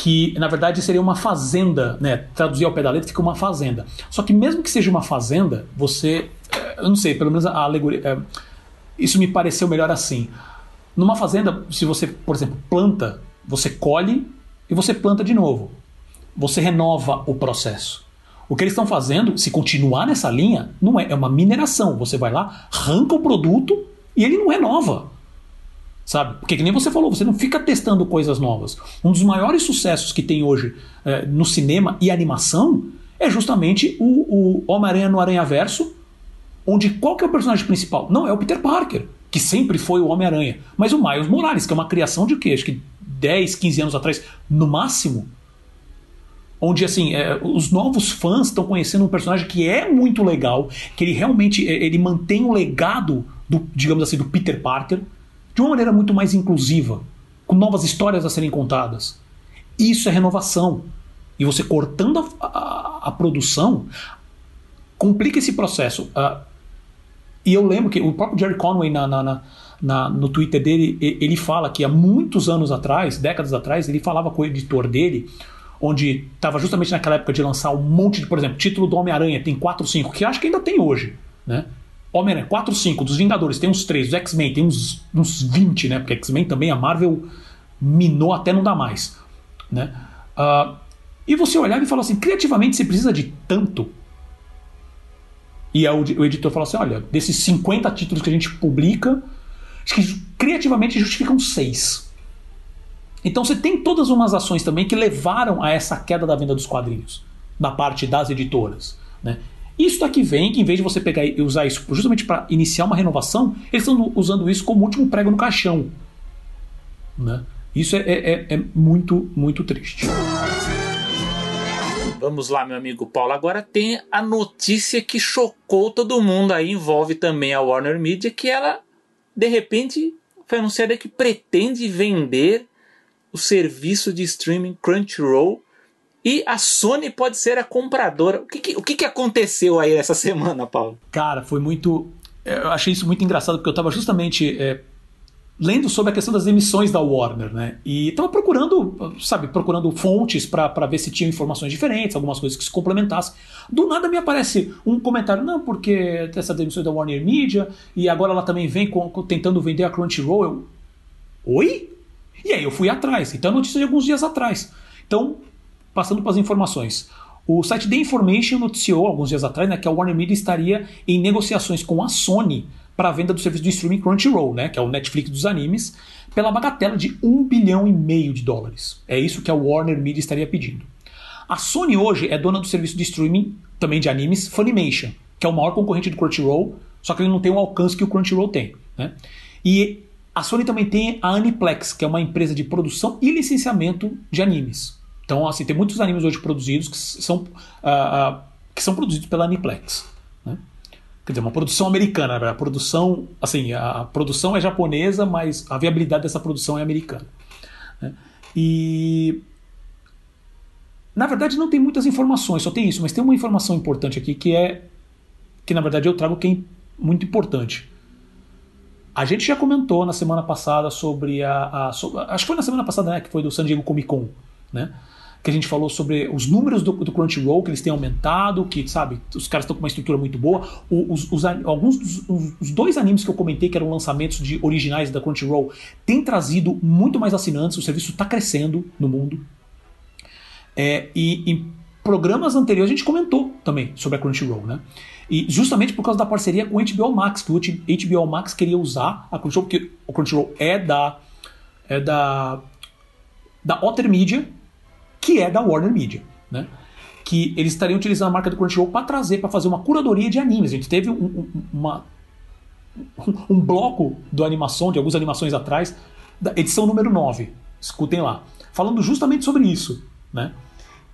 Que na verdade seria uma fazenda, né? Traduzir ao pé da letra fica uma fazenda. Só que mesmo que seja uma fazenda, você, eh, eu não sei, pelo menos a alegoria, eh, isso me pareceu melhor assim. Numa fazenda, se você, por exemplo, planta, você colhe e você planta de novo. Você renova o processo. O que eles estão fazendo, se continuar nessa linha, não é, é uma mineração. Você vai lá, arranca o produto e ele não renova sabe? Porque que nem você falou, você não fica testando coisas novas. Um dos maiores sucessos que tem hoje é, no cinema e animação é justamente o, o Homem-Aranha no Aranha Verso, onde qual que é o personagem principal? Não, é o Peter Parker, que sempre foi o Homem-Aranha. Mas o Miles Morales, que é uma criação de quê? Acho que 10, 15 anos atrás, no máximo. Onde, assim, é, os novos fãs estão conhecendo um personagem que é muito legal, que ele realmente é, ele mantém o legado, do, digamos assim, do Peter Parker, de uma maneira muito mais inclusiva, com novas histórias a serem contadas. Isso é renovação. E você cortando a, a, a produção complica esse processo. Uh, e eu lembro que o próprio Jerry Conway na, na, na, no Twitter dele, ele fala que há muitos anos atrás, décadas atrás, ele falava com o editor dele, onde estava justamente naquela época de lançar um monte de, por exemplo, título do Homem-Aranha, tem 4, 5, que acho que ainda tem hoje, né? Homem-Aranha, 4, 5, dos Vingadores tem uns 3, dos X-Men tem uns, uns 20, né? Porque X-Men também a Marvel minou até não dá mais, né? Uh, e você olhava e falava assim, criativamente você precisa de tanto. E o, editor falou assim, olha, desses 50 títulos que a gente publica, acho que criativamente justificam 6. Então você tem todas umas ações também que levaram a essa queda da venda dos quadrinhos, da parte das editoras. Né? Isso daqui vem que, em vez de você pegar e usar isso justamente para iniciar uma renovação, eles estão usando isso como último prego no caixão. Né? Isso é, é, é, é muito, muito triste. Vamos lá, meu amigo Paulo. Agora tem a notícia que chocou todo mundo aí, envolve também a Warner Media, que ela, de repente, foi anunciada que pretende vender o serviço de streaming Crunchyroll e a Sony pode ser a compradora. O que, que o que, que aconteceu aí essa semana, Paulo? Cara, foi muito. Eu achei isso muito engraçado porque eu estava justamente é, lendo sobre a questão das emissões da Warner, né? E estava procurando, sabe, procurando fontes para ver se tinha informações diferentes, algumas coisas que se complementassem. Do nada me aparece um comentário, não, porque essa demissão da Warner Media e agora ela também vem com, tentando vender a Crunchyroll. Eu, Oi? E aí eu fui atrás. Então, é notícia de alguns dias atrás. Então, passando para as informações. O site The Information noticiou alguns dias atrás né, que a Warner Media estaria em negociações com a Sony para a venda do serviço de streaming Crunchyroll, né, que é o Netflix dos animes, pela bagatela de 1 bilhão e meio de dólares. É isso que a Warner Media estaria pedindo. A Sony hoje é dona do serviço de streaming também de animes Funimation, que é o maior concorrente do Crunchyroll, só que ele não tem o alcance que o Crunchyroll tem. Né? E a Sony também tem a Aniplex, que é uma empresa de produção e licenciamento de animes. Então, assim, tem muitos animes hoje produzidos que são, uh, uh, que são produzidos pela Aniplex. Né? Quer dizer, uma produção americana. A produção, assim, a produção é japonesa, mas a viabilidade dessa produção é americana. Né? E na verdade não tem muitas informações, só tem isso, mas tem uma informação importante aqui que é que na verdade eu trago que é muito importante. A gente já comentou na semana passada sobre a, a sobre, acho que foi na semana passada, né, que foi do San Diego Comic Con, né? Que a gente falou sobre os números do, do Crunchyroll, que eles têm aumentado, que, sabe, os caras estão com uma estrutura muito boa. Os, os, alguns dos os, dois animes que eu comentei, que eram lançamentos de originais da Crunchyroll, têm trazido muito mais assinantes, o serviço está crescendo no mundo. É, e em programas anteriores a gente comentou também sobre a Crunchyroll, né? E justamente por causa da parceria com o HBO Max, que o HBO Max queria usar a Crunchyroll, porque o Crunchyroll é da é da da Otter Media, que é da Warner Media, né? Que eles estariam utilizando a marca do Crunchyroll para trazer, para fazer uma curadoria de animes. A gente teve um, um, uma um bloco do animação, de algumas animações atrás, da edição número 9. Escutem lá. Falando justamente sobre isso, né?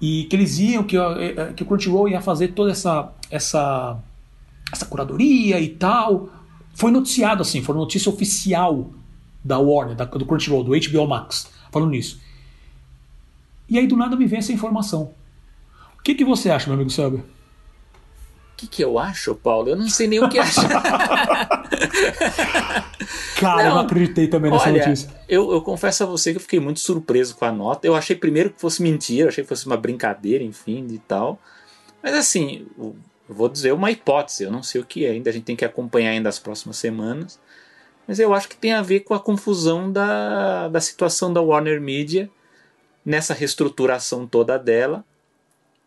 E que eles iam, que, eh, que o Crunchyroll ia fazer toda essa, essa, essa curadoria e tal. Foi noticiado assim, foi notícia oficial da Warner, da, do Crunchyroll, do HBO Max, falando nisso. E aí do nada me vem essa informação. O que, que você acha, meu amigo Selber? O que, que eu acho, Paulo? Eu não sei nem o que achar. Cara, não, eu não acreditei também nessa olha, notícia. Eu, eu confesso a você que eu fiquei muito surpreso com a nota. Eu achei primeiro que fosse mentira, achei que fosse uma brincadeira, enfim, e tal. Mas assim, eu vou dizer uma hipótese, eu não sei o que é ainda, a gente tem que acompanhar ainda as próximas semanas. Mas eu acho que tem a ver com a confusão da, da situação da Warner Media nessa reestruturação toda dela.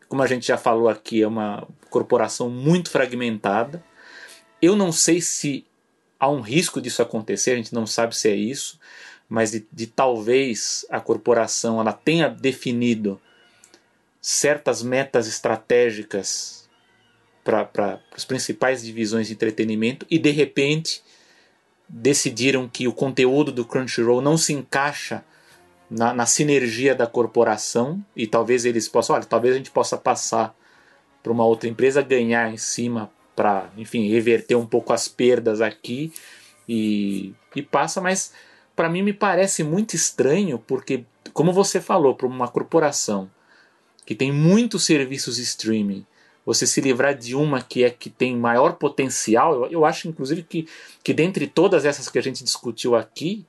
Como a gente já falou aqui, é uma corporação muito fragmentada. Eu não sei se há um risco disso acontecer, a gente não sabe se é isso, mas de, de talvez a corporação ela tenha definido certas metas estratégicas para as principais divisões de entretenimento e de repente decidiram que o conteúdo do Crunchyroll não se encaixa na, na sinergia da corporação e talvez eles possam, olha, talvez a gente possa passar para uma outra empresa ganhar em cima para, enfim, reverter um pouco as perdas aqui e, e passa, mas para mim me parece muito estranho porque, como você falou, para uma corporação que tem muitos serviços streaming, você se livrar de uma que é que tem maior potencial, eu, eu acho inclusive que, que dentre todas essas que a gente discutiu aqui,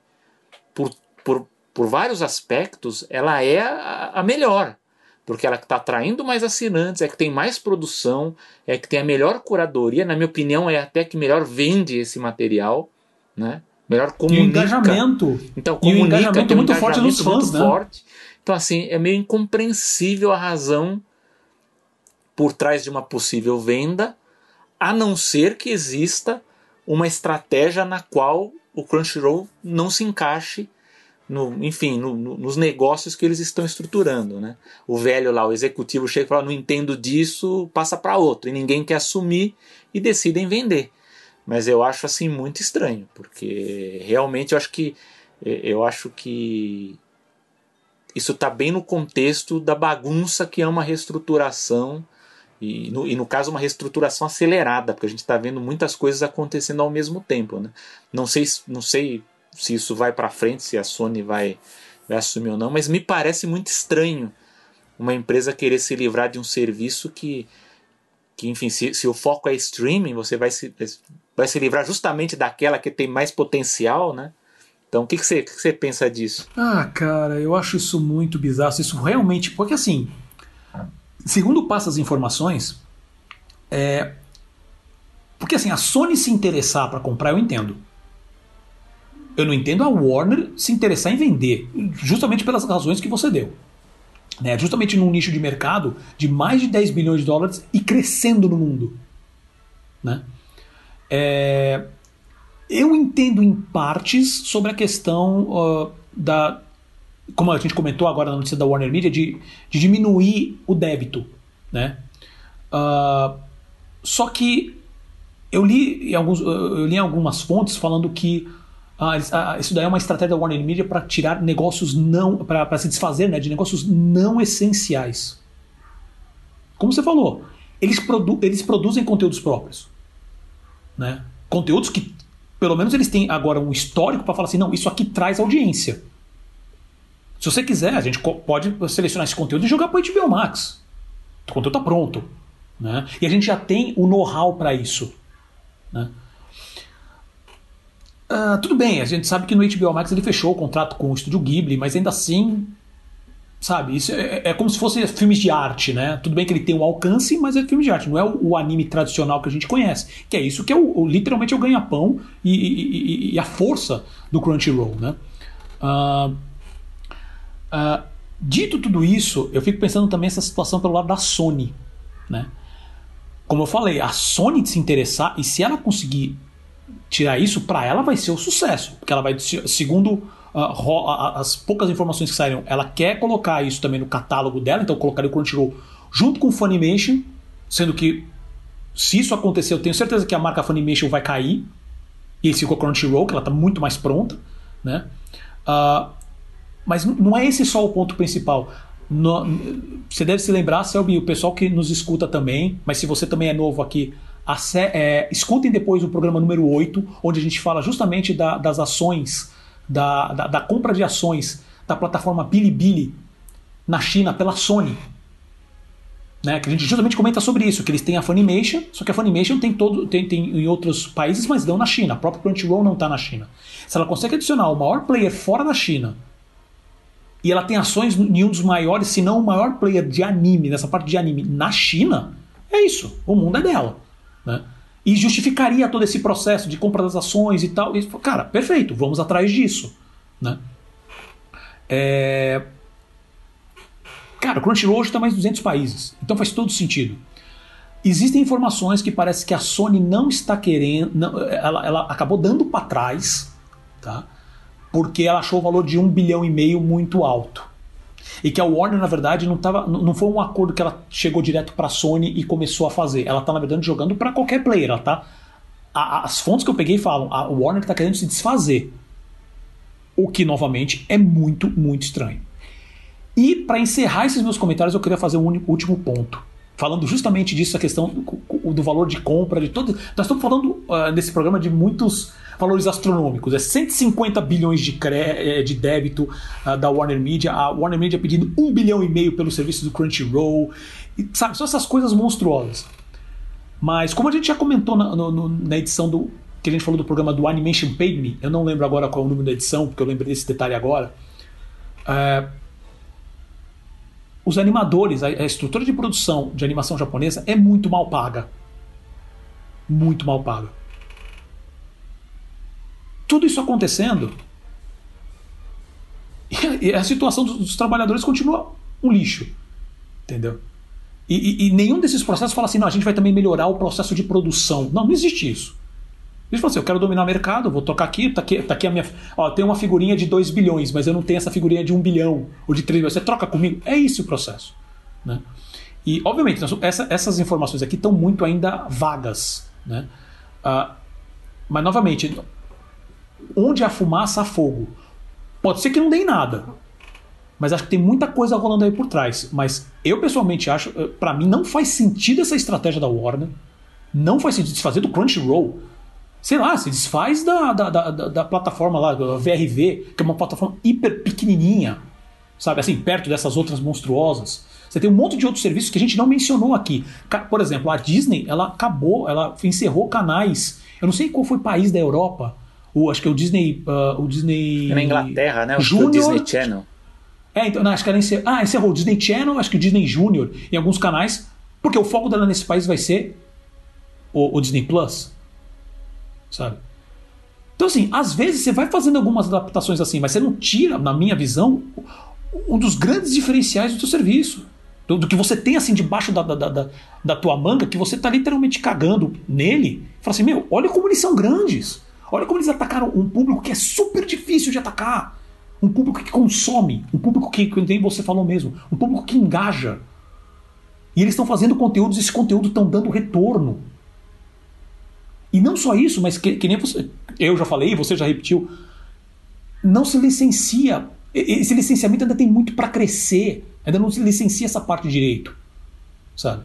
por, por, por vários aspectos, ela é a, a melhor porque ela está atraindo mais assinantes, é que tem mais produção, é que tem a melhor curadoria, na minha opinião, é até que melhor vende esse material, né? Melhor comunica. E o engajamento. Então, comunica, e o engajamento é muito forte nos fãs, né? Forte. Então, assim, é meio incompreensível a razão por trás de uma possível venda, a não ser que exista uma estratégia na qual o Crunchyroll não se encaixe no, enfim, no, no, nos negócios que eles estão estruturando. Né? O velho lá, o executivo, chega e fala: não entendo disso, passa para outro. E ninguém quer assumir e decidem vender. Mas eu acho assim muito estranho, porque realmente eu acho que eu acho que isso está bem no contexto da bagunça que é uma reestruturação e no, e no caso uma reestruturação acelerada, porque a gente está vendo muitas coisas acontecendo ao mesmo tempo. Né? Não sei, não sei se isso vai para frente, se a Sony vai, vai assumir ou não, mas me parece muito estranho uma empresa querer se livrar de um serviço que, que enfim, se, se o foco é streaming, você vai se, vai se livrar justamente daquela que tem mais potencial, né? Então, o que, que, você, que você pensa disso? Ah, cara, eu acho isso muito bizarro. Isso realmente. Porque, assim, segundo passa as informações, é. Porque, assim, a Sony se interessar para comprar, eu entendo. Eu não entendo a Warner se interessar em vender, justamente pelas razões que você deu. Né? Justamente num nicho de mercado de mais de 10 bilhões de dólares e crescendo no mundo. Né? É... Eu entendo em partes sobre a questão uh, da. Como a gente comentou agora na notícia da Warner Media, de, de diminuir o débito. Né? Uh, só que eu li, em alguns, eu li em algumas fontes falando que ah, ah, isso daí é uma estratégia da Warner Media para tirar negócios não. para se desfazer né, de negócios não essenciais. Como você falou, eles, produ eles produzem conteúdos próprios. Né? Conteúdos que, pelo menos, eles têm agora um histórico para falar assim: não, isso aqui traz audiência. Se você quiser, a gente pode selecionar esse conteúdo e jogar para HBO Max. O conteúdo está pronto. Né? E a gente já tem o know-how para isso. Né? Uh, tudo bem, a gente sabe que no HBO Max ele fechou o contrato com o estúdio Ghibli, mas ainda assim, sabe, isso é, é como se fosse filmes de arte, né? Tudo bem que ele tem um alcance, mas é filme de arte, não é o, o anime tradicional que a gente conhece. Que é isso que é o, o literalmente é o ganha-pão e, e, e, a força do Crunchyroll, né? Uh, uh, dito tudo isso, eu fico pensando também essa situação pelo lado da Sony, né? Como eu falei, a Sony se interessar e se ela conseguir tirar isso, para ela vai ser o um sucesso. Porque ela vai, segundo uh, as poucas informações que saíram, ela quer colocar isso também no catálogo dela, então colocaria o Crunchyroll junto com o Funimation, sendo que se isso acontecer, eu tenho certeza que a marca Funimation vai cair, e aí ficou Crunchyroll, que ela está muito mais pronta, né? Uh, mas não é esse só o ponto principal. No, você deve se lembrar, Selby, o pessoal que nos escuta também, mas se você também é novo aqui, é, escutem depois o programa número 8, onde a gente fala justamente da, das ações, da, da, da, compra de ações da plataforma Bilibili na China pela Sony. Né, que a gente justamente comenta sobre isso, que eles têm a Funimation, só que a Funimation tem, todo, tem, tem em outros países, mas não na China. A própria Crunchyroll não está na China. Se ela consegue adicionar o maior player fora da China e ela tem ações em um dos maiores, se não o maior player de anime, nessa parte de anime, na China, é isso. O mundo é dela. Né? E justificaria todo esse processo de compra das ações e tal. E, cara, perfeito, vamos atrás disso. Né? É... Cara, o Crunchyroll hoje está mais de 200 países, então faz todo sentido. Existem informações que parece que a Sony não está querendo, não, ela, ela acabou dando para trás, tá? porque ela achou o valor de um bilhão e meio muito alto. E que a Warner, na verdade, não, tava, não foi um acordo que ela chegou direto para a Sony e começou a fazer. Ela está, na verdade, jogando para qualquer player. Ela tá, a, as fontes que eu peguei falam, a Warner está querendo se desfazer. O que, novamente, é muito, muito estranho. E para encerrar esses meus comentários, eu queria fazer um último ponto. Falando justamente disso, a questão do, do valor de compra, de todo. Nós estamos falando uh, nesse programa de muitos valores astronômicos. É 150 bilhões de, eh, de débito uh, da Warner Media, a Warner Media pedindo 1 bilhão e meio pelo serviço do Crunchyroll. E, sabe, são essas coisas monstruosas. Mas, como a gente já comentou na, no, na edição do. que a gente falou do programa do Animation Paid Me, eu não lembro agora qual é o número da edição, porque eu lembrei desse detalhe agora. É, os animadores, a, a estrutura de produção de animação japonesa é muito mal paga. Muito mal paga. Tudo isso acontecendo e a situação dos, trabalhadores continua um lixo. Entendeu? E, e, e, nenhum desses processos fala assim, não, a gente vai também melhorar o processo de produção. Não, não existe isso. Eles falam assim, eu quero dominar o mercado, vou tocar aqui, tá aqui, tá aqui a minha. Ó, tem uma figurinha de 2 bilhões, mas eu não tenho essa figurinha de 1 um bilhão ou de 3 bilhões. Você troca comigo? É isso o processo. Né? E, obviamente, essa, essas informações aqui estão muito ainda vagas. Né? Uh, mas, novamente, onde há fumaça, há fogo. Pode ser que não dê em nada. Mas acho que tem muita coisa rolando aí por trás. Mas eu pessoalmente acho, eh, para mim não faz sentido essa estratégia da Warner. Não faz sentido desfazer do Crunchyroll. Sei lá, se desfaz da, da, da, da plataforma lá, da VRV, que é uma plataforma hiper pequenininha. Sabe, assim, perto dessas outras monstruosas. Você tem um monte de outros serviços que a gente não mencionou aqui. Por exemplo, a Disney, ela acabou, ela encerrou canais. Eu não sei qual foi o país da Europa, o, acho que é o Disney. Uh, o Disney. É na Inglaterra, né? O Junior, Disney Channel. É, então, não, acho que era encer... Ah, encerrou o Disney Channel, acho que o Disney Junior, em alguns canais, porque o foco dela nesse país vai ser o, o Disney Plus. Sabe? Então, assim, às vezes você vai fazendo algumas adaptações assim, mas você não tira, na minha visão, um dos grandes diferenciais do seu serviço. Do, do que você tem assim debaixo da, da, da, da tua manga, que você está literalmente cagando nele. Fala assim, meu, olha como eles são grandes. Olha como eles atacaram um público que é super difícil de atacar. Um público que consome, um público que, que você falou mesmo, um público que engaja. E eles estão fazendo conteúdos, esse conteúdo estão dando retorno. E não só isso, mas que, que, nem você, eu já falei, você já repetiu, não se licencia. Esse licenciamento ainda tem muito para crescer. Ainda não se licencia essa parte de direito. Sabe?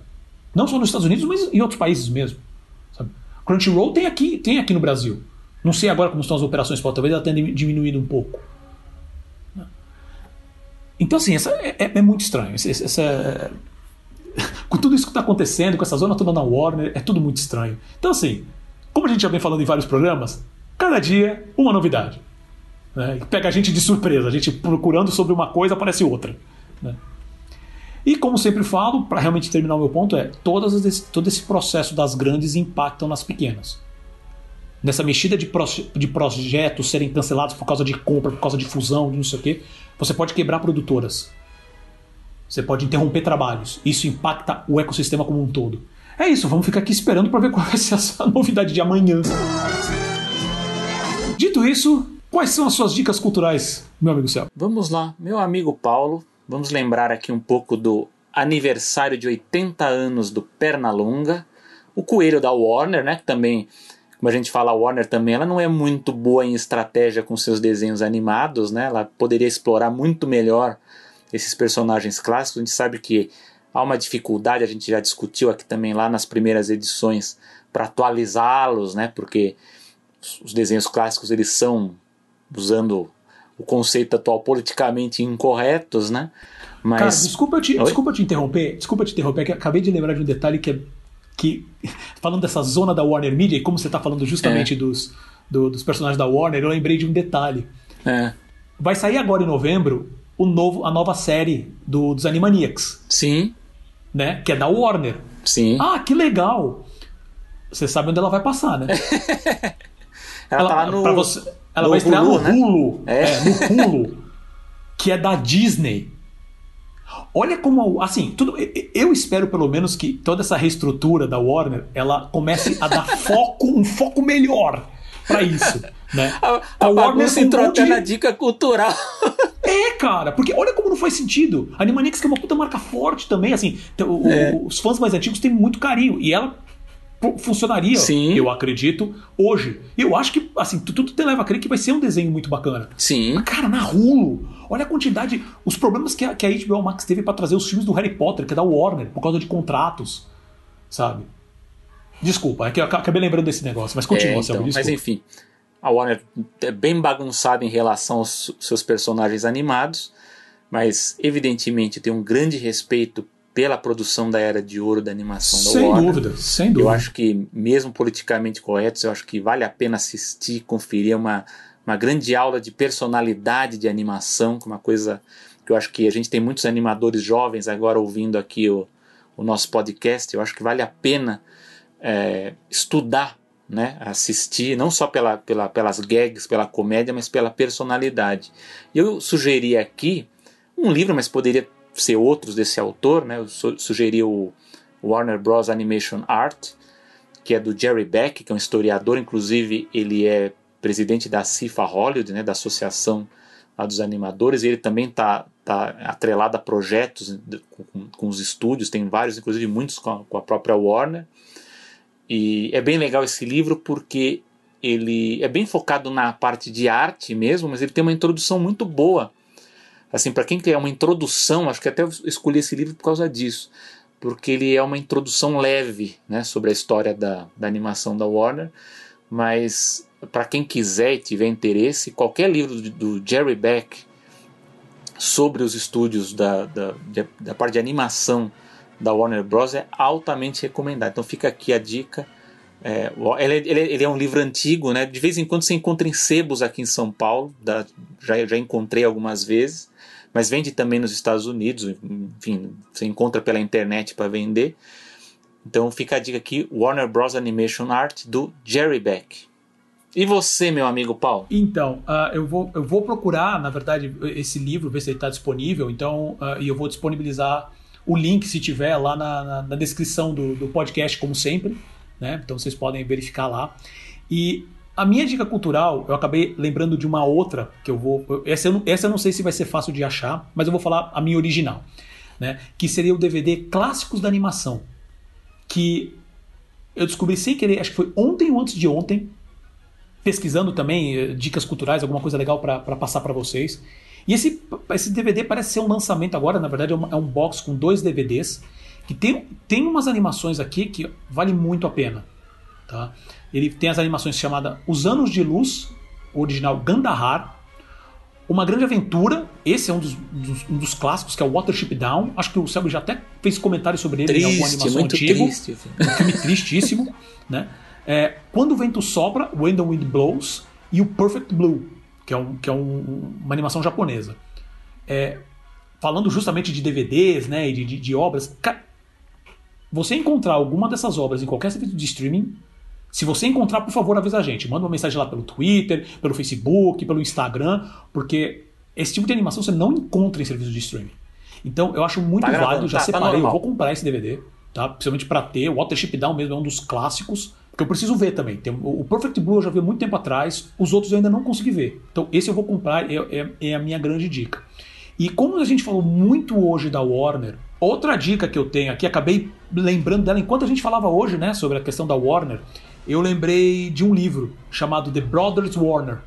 Não só nos Estados Unidos, mas em outros países mesmo. Sabe? Crunchyroll tem aqui, tem aqui no Brasil. Não sei agora como estão as operações, talvez ela tenha diminuído um pouco. Então, assim, essa é, é, é muito estranho. Essa, essa, com tudo isso que está acontecendo, com essa zona toda na Warner, é tudo muito estranho. Então, assim, como a gente já vem falando em vários programas, cada dia uma novidade. Né? Pega a gente de surpresa, a gente procurando sobre uma coisa aparece outra. Né? E como sempre falo, para realmente terminar o meu ponto, é todas todo esse processo das grandes impactam nas pequenas. Nessa mexida de, de projetos serem cancelados por causa de compra, por causa de fusão, de não sei o quê, você pode quebrar produtoras. Você pode interromper trabalhos. Isso impacta o ecossistema como um todo. É isso, vamos ficar aqui esperando para ver qual vai ser essa novidade de amanhã. Dito isso, quais são as suas dicas culturais, meu amigo Céu? Vamos lá, meu amigo Paulo, vamos lembrar aqui um pouco do aniversário de 80 anos do Pernalonga, o coelho da Warner, né, que também como a gente fala, a Warner também ela não é muito boa em estratégia com seus desenhos animados, né? Ela poderia explorar muito melhor esses personagens clássicos. A gente sabe que há uma dificuldade, a gente já discutiu aqui também lá nas primeiras edições para atualizá-los, né? Porque os desenhos clássicos eles são usando o conceito atual politicamente incorretos, né? Mas Cara, desculpa eu te, desculpa te interromper, desculpa te interromper, que acabei de lembrar de um detalhe que é que falando dessa zona da Warner Media, e como você está falando justamente é. dos, do, dos personagens da Warner, eu lembrei de um detalhe. É. Vai sair agora em novembro o novo, a nova série do, dos Animaniacs. Sim. Né? Que é da Warner. Sim. Ah, que legal! Você sabe onde ela vai passar, né? ela, ela tá no. Você, ela no vai estrear Hulu, no Hulu. Né? É. é, no Hulu. que é da Disney. Olha como, assim, tudo, eu espero pelo menos que toda essa reestrutura da Warner ela comece a dar foco, um foco melhor para isso, né? A, a, a Warner entrou até na dica cultural. É, cara, porque olha como não faz sentido. A Animaniacs que é uma puta marca forte também, assim, o, é. os fãs mais antigos têm muito carinho e ela funcionaria, Sim. eu acredito, hoje. Eu acho que, assim, tudo te leva a crer que vai ser um desenho muito bacana. Sim. Mas, cara, na Hulu, olha a quantidade, os problemas que a, que a HBO Max teve para trazer os filmes do Harry Potter, que é da Warner, por causa de contratos, sabe? Desculpa, é que eu acabei lembrando desse negócio, mas continua, é, então, Mas enfim, a Warner é bem bagunçada em relação aos seus personagens animados, mas evidentemente tem um grande respeito pela produção da era de ouro da animação sem da Warner. Dúvida, sem dúvida. Eu acho que, mesmo politicamente corretos, eu acho que vale a pena assistir, conferir é uma, uma grande aula de personalidade de animação, que é uma coisa que eu acho que a gente tem muitos animadores jovens agora ouvindo aqui o, o nosso podcast. Eu acho que vale a pena é, estudar, né, assistir, não só pela, pela, pelas gags, pela comédia, mas pela personalidade. Eu sugeri aqui um livro, mas poderia ser outros desse autor, né? Eu sugeri o Warner Bros. Animation Art, que é do Jerry Beck, que é um historiador, inclusive ele é presidente da CIFA Hollywood, né, da Associação dos Animadores, e ele também está tá atrelado a projetos com, com, os estúdios, tem vários, inclusive muitos com a, com a própria Warner. E é bem legal esse livro porque ele é bem focado na parte de arte mesmo, mas ele tem uma introdução muito boa assim, para quem quer uma introdução, acho que até eu escolhi esse livro por causa disso, porque ele é uma introdução leve, né, sobre a história da, da animação da Warner, mas para quem quiser e tiver interesse, qualquer livro do, Jerry Beck sobre os estúdios da, da, da parte de animação da Warner Bros. é altamente recomendado. Então fica aqui a dica. É, ele, ele, ele, é um livro antigo, né? De vez em quando você encontra em sebos aqui em São Paulo, da, já, já encontrei algumas vezes mas vende também nos Estados Unidos, enfim, você encontra pela internet para vender. Então fica a dica aqui, Warner Bros. Animation Art do Jerry Beck. E você, meu amigo Paulo? Então, uh, eu, vou, eu vou procurar, na verdade, esse livro, ver se ele está disponível. Então, uh, e eu vou disponibilizar o link, se tiver, lá na, na, na descrição do, do, podcast, como sempre. Né? Então vocês podem verificar lá. E a minha dica cultural, eu acabei lembrando de uma outra que eu vou. Essa eu, não, essa eu não sei se vai ser fácil de achar, mas eu vou falar a minha original. Né? Que seria o DVD Clássicos da Animação. Que eu descobri sem querer, acho que foi ontem ou antes de ontem, pesquisando também eh, dicas culturais, alguma coisa legal para passar para vocês. E esse, esse DVD parece ser um lançamento agora, na verdade é um, é um box com dois DVDs, que tem, tem umas animações aqui que vale muito a pena. Tá? Ele tem as animações chamadas Os Anos de Luz, original Gandahar, Uma Grande Aventura, esse é um dos, dos, um dos clássicos, que é o Watership Down. Acho que o Selby já até fez comentário sobre ele triste, em alguma animação muito antiga. Triste. Um filme tristíssimo. né? É, Quando o Vento Sopra, When the Wind Blows, e o Perfect Blue, que é, um, que é um, uma animação japonesa. É, falando justamente de DVDs né, e de, de, de obras. Você encontrar alguma dessas obras em qualquer serviço de streaming, se você encontrar, por favor, avisa a gente. Manda uma mensagem lá pelo Twitter, pelo Facebook, pelo Instagram, porque esse tipo de animação você não encontra em serviços de streaming. Então eu acho muito Tá válido, gravando, já tá- tá separei, eu normal. vou comprar esse DVD, tá? Principalmente pra ter. O Watership Down mesmo é um dos clássicos, porque eu preciso ver também. Tem, o Perfect Blue eu já vi muito tempo atrás, os outros eu ainda não consegui ver. Então esse eu vou comprar, é, é- é a minha grande dica. E como a gente falou muito hoje da Warner, outra dica que eu tenho aqui, acabei lembrando dela enquanto a gente falava hoje, né, sobre a questão da Warner, eu lembrei de um livro chamado The Brothers Warner,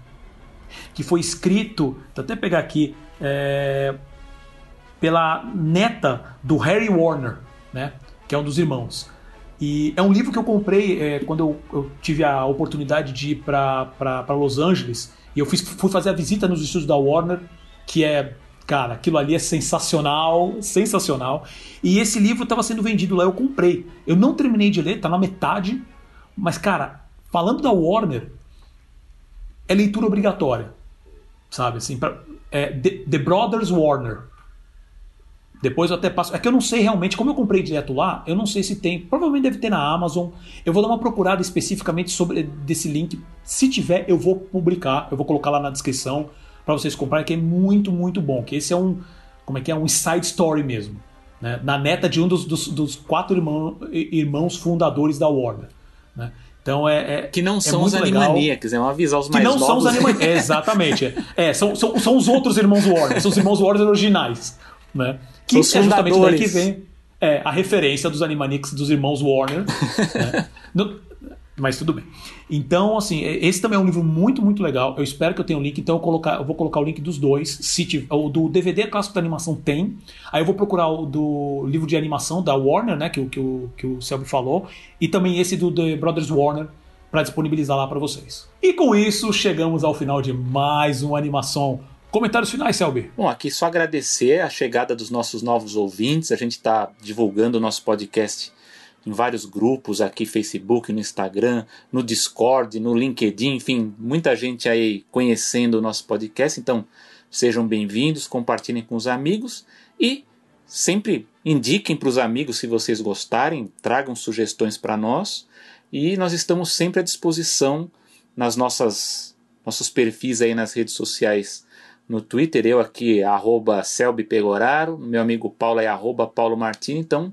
que foi escrito, vou até pegar aqui, é, pela neta do Harry Warner, né, que é um dos irmãos. E é um livro que eu comprei é, quando eu, eu tive a oportunidade de ir para Los Angeles. E eu fiz, fui fazer a visita nos estúdios da Warner, que é, cara, aquilo ali é sensacional, sensacional. E esse livro estava sendo vendido lá, eu comprei. Eu não terminei de ler, tá na metade. Mas, cara, falando da Warner, é leitura obrigatória. Sabe, assim, pra, é, The, The Brothers Warner. Depois eu até passo. É que eu não sei realmente, como eu comprei direto lá, eu não sei se tem. Provavelmente deve ter na Amazon. Eu vou dar uma procurada especificamente sobre desse link. Se tiver, eu vou publicar, eu vou colocar lá na descrição para vocês comprarem, que é muito, muito bom. Que esse é um. Como é que é? Um side story mesmo. Né? Na neta de um dos, dos, dos quatro irmão, irmãos fundadores da Warner. Né? Então é, é. Que não é são os muito legal. Animaniacs, é uma avisar os Que mais não são os novos. Animaniacs. É, exatamente. É, É, são, são, são os outros irmãos Warner, são os irmãos Warner originais. Né? Que Os é justamente daí que vem é, a referência dos Animaniacs dos irmãos Warner. né? No- mas tudo bem. Então, assim, esse também é um livro muito, muito legal. Eu espero que eu tenha o link, então eu, colocar, eu vou colocar o link dos dois. Se tiver, o do DVD clássico da animação tem. Aí eu vou procurar o do livro de animação da Warner, né? Que, o- que, o, que o Selby falou. E também esse do The Brothers Warner para disponibilizar lá para vocês. E com isso, chegamos ao final de mais uma animação. Comentários finais, Selby? Bom, aqui só agradecer a chegada dos nossos novos ouvintes. A gente está divulgando o nosso podcast em vários grupos aqui, Facebook, no Instagram, no Discord, no LinkedIn, enfim, muita gente aí conhecendo o nosso podcast. Então, sejam bem-vindos, compartilhem com os amigos e sempre indiquem para os amigos se vocês gostarem, tragam sugestões para nós e nós estamos sempre à disposição nas nossas nossos perfis aí nas redes sociais no Twitter, eu aqui, arroba Selby Pegoraro, meu amigo Paulo é arroba Paulo Martini, então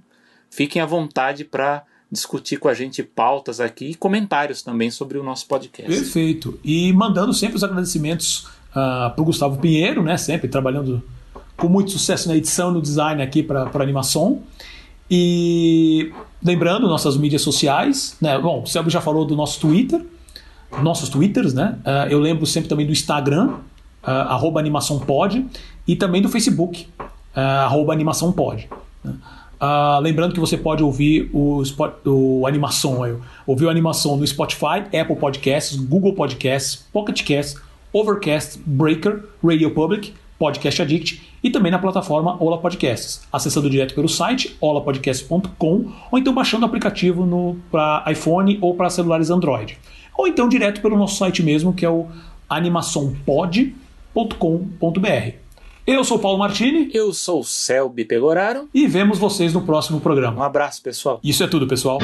fiquem à vontade para discutir com a gente pautas aqui e comentários também sobre o nosso podcast. Perfeito. E mandando sempre os agradecimentos para o Gustavo Pinheiro, né? Sempre trabalhando com muito sucesso na edição no design aqui para a animação. E lembrando nossas mídias sociais, né? Bom, o Selby já falou do nosso Twitter, nossos Twitters, né? Ah, eu lembro sempre também do Instagram, ah, arroba animaçãopod, e também do Facebook, ah, arroba animaçãopod. né? Ah, lembrando que você pode ouvir o, o animação, ouvir o animação no Spotify, Apple Podcasts, Google Podcasts, Pocket Casts, Overcast, Breaker, Radio Public, Podcast Addict e também na plataforma Ola Podcasts, acessando direto pelo site olapodcast.com ou então baixando o aplicativo para iPhone ou para celulares Android. Ou então direto pelo nosso site mesmo, que é o animaçãopod.com.br. Eu sou Paulo Martini Eu sou Selby Pegoraro, e vemos vocês no próximo programa. um abraço pessoal. Isso é tudo, pessoal.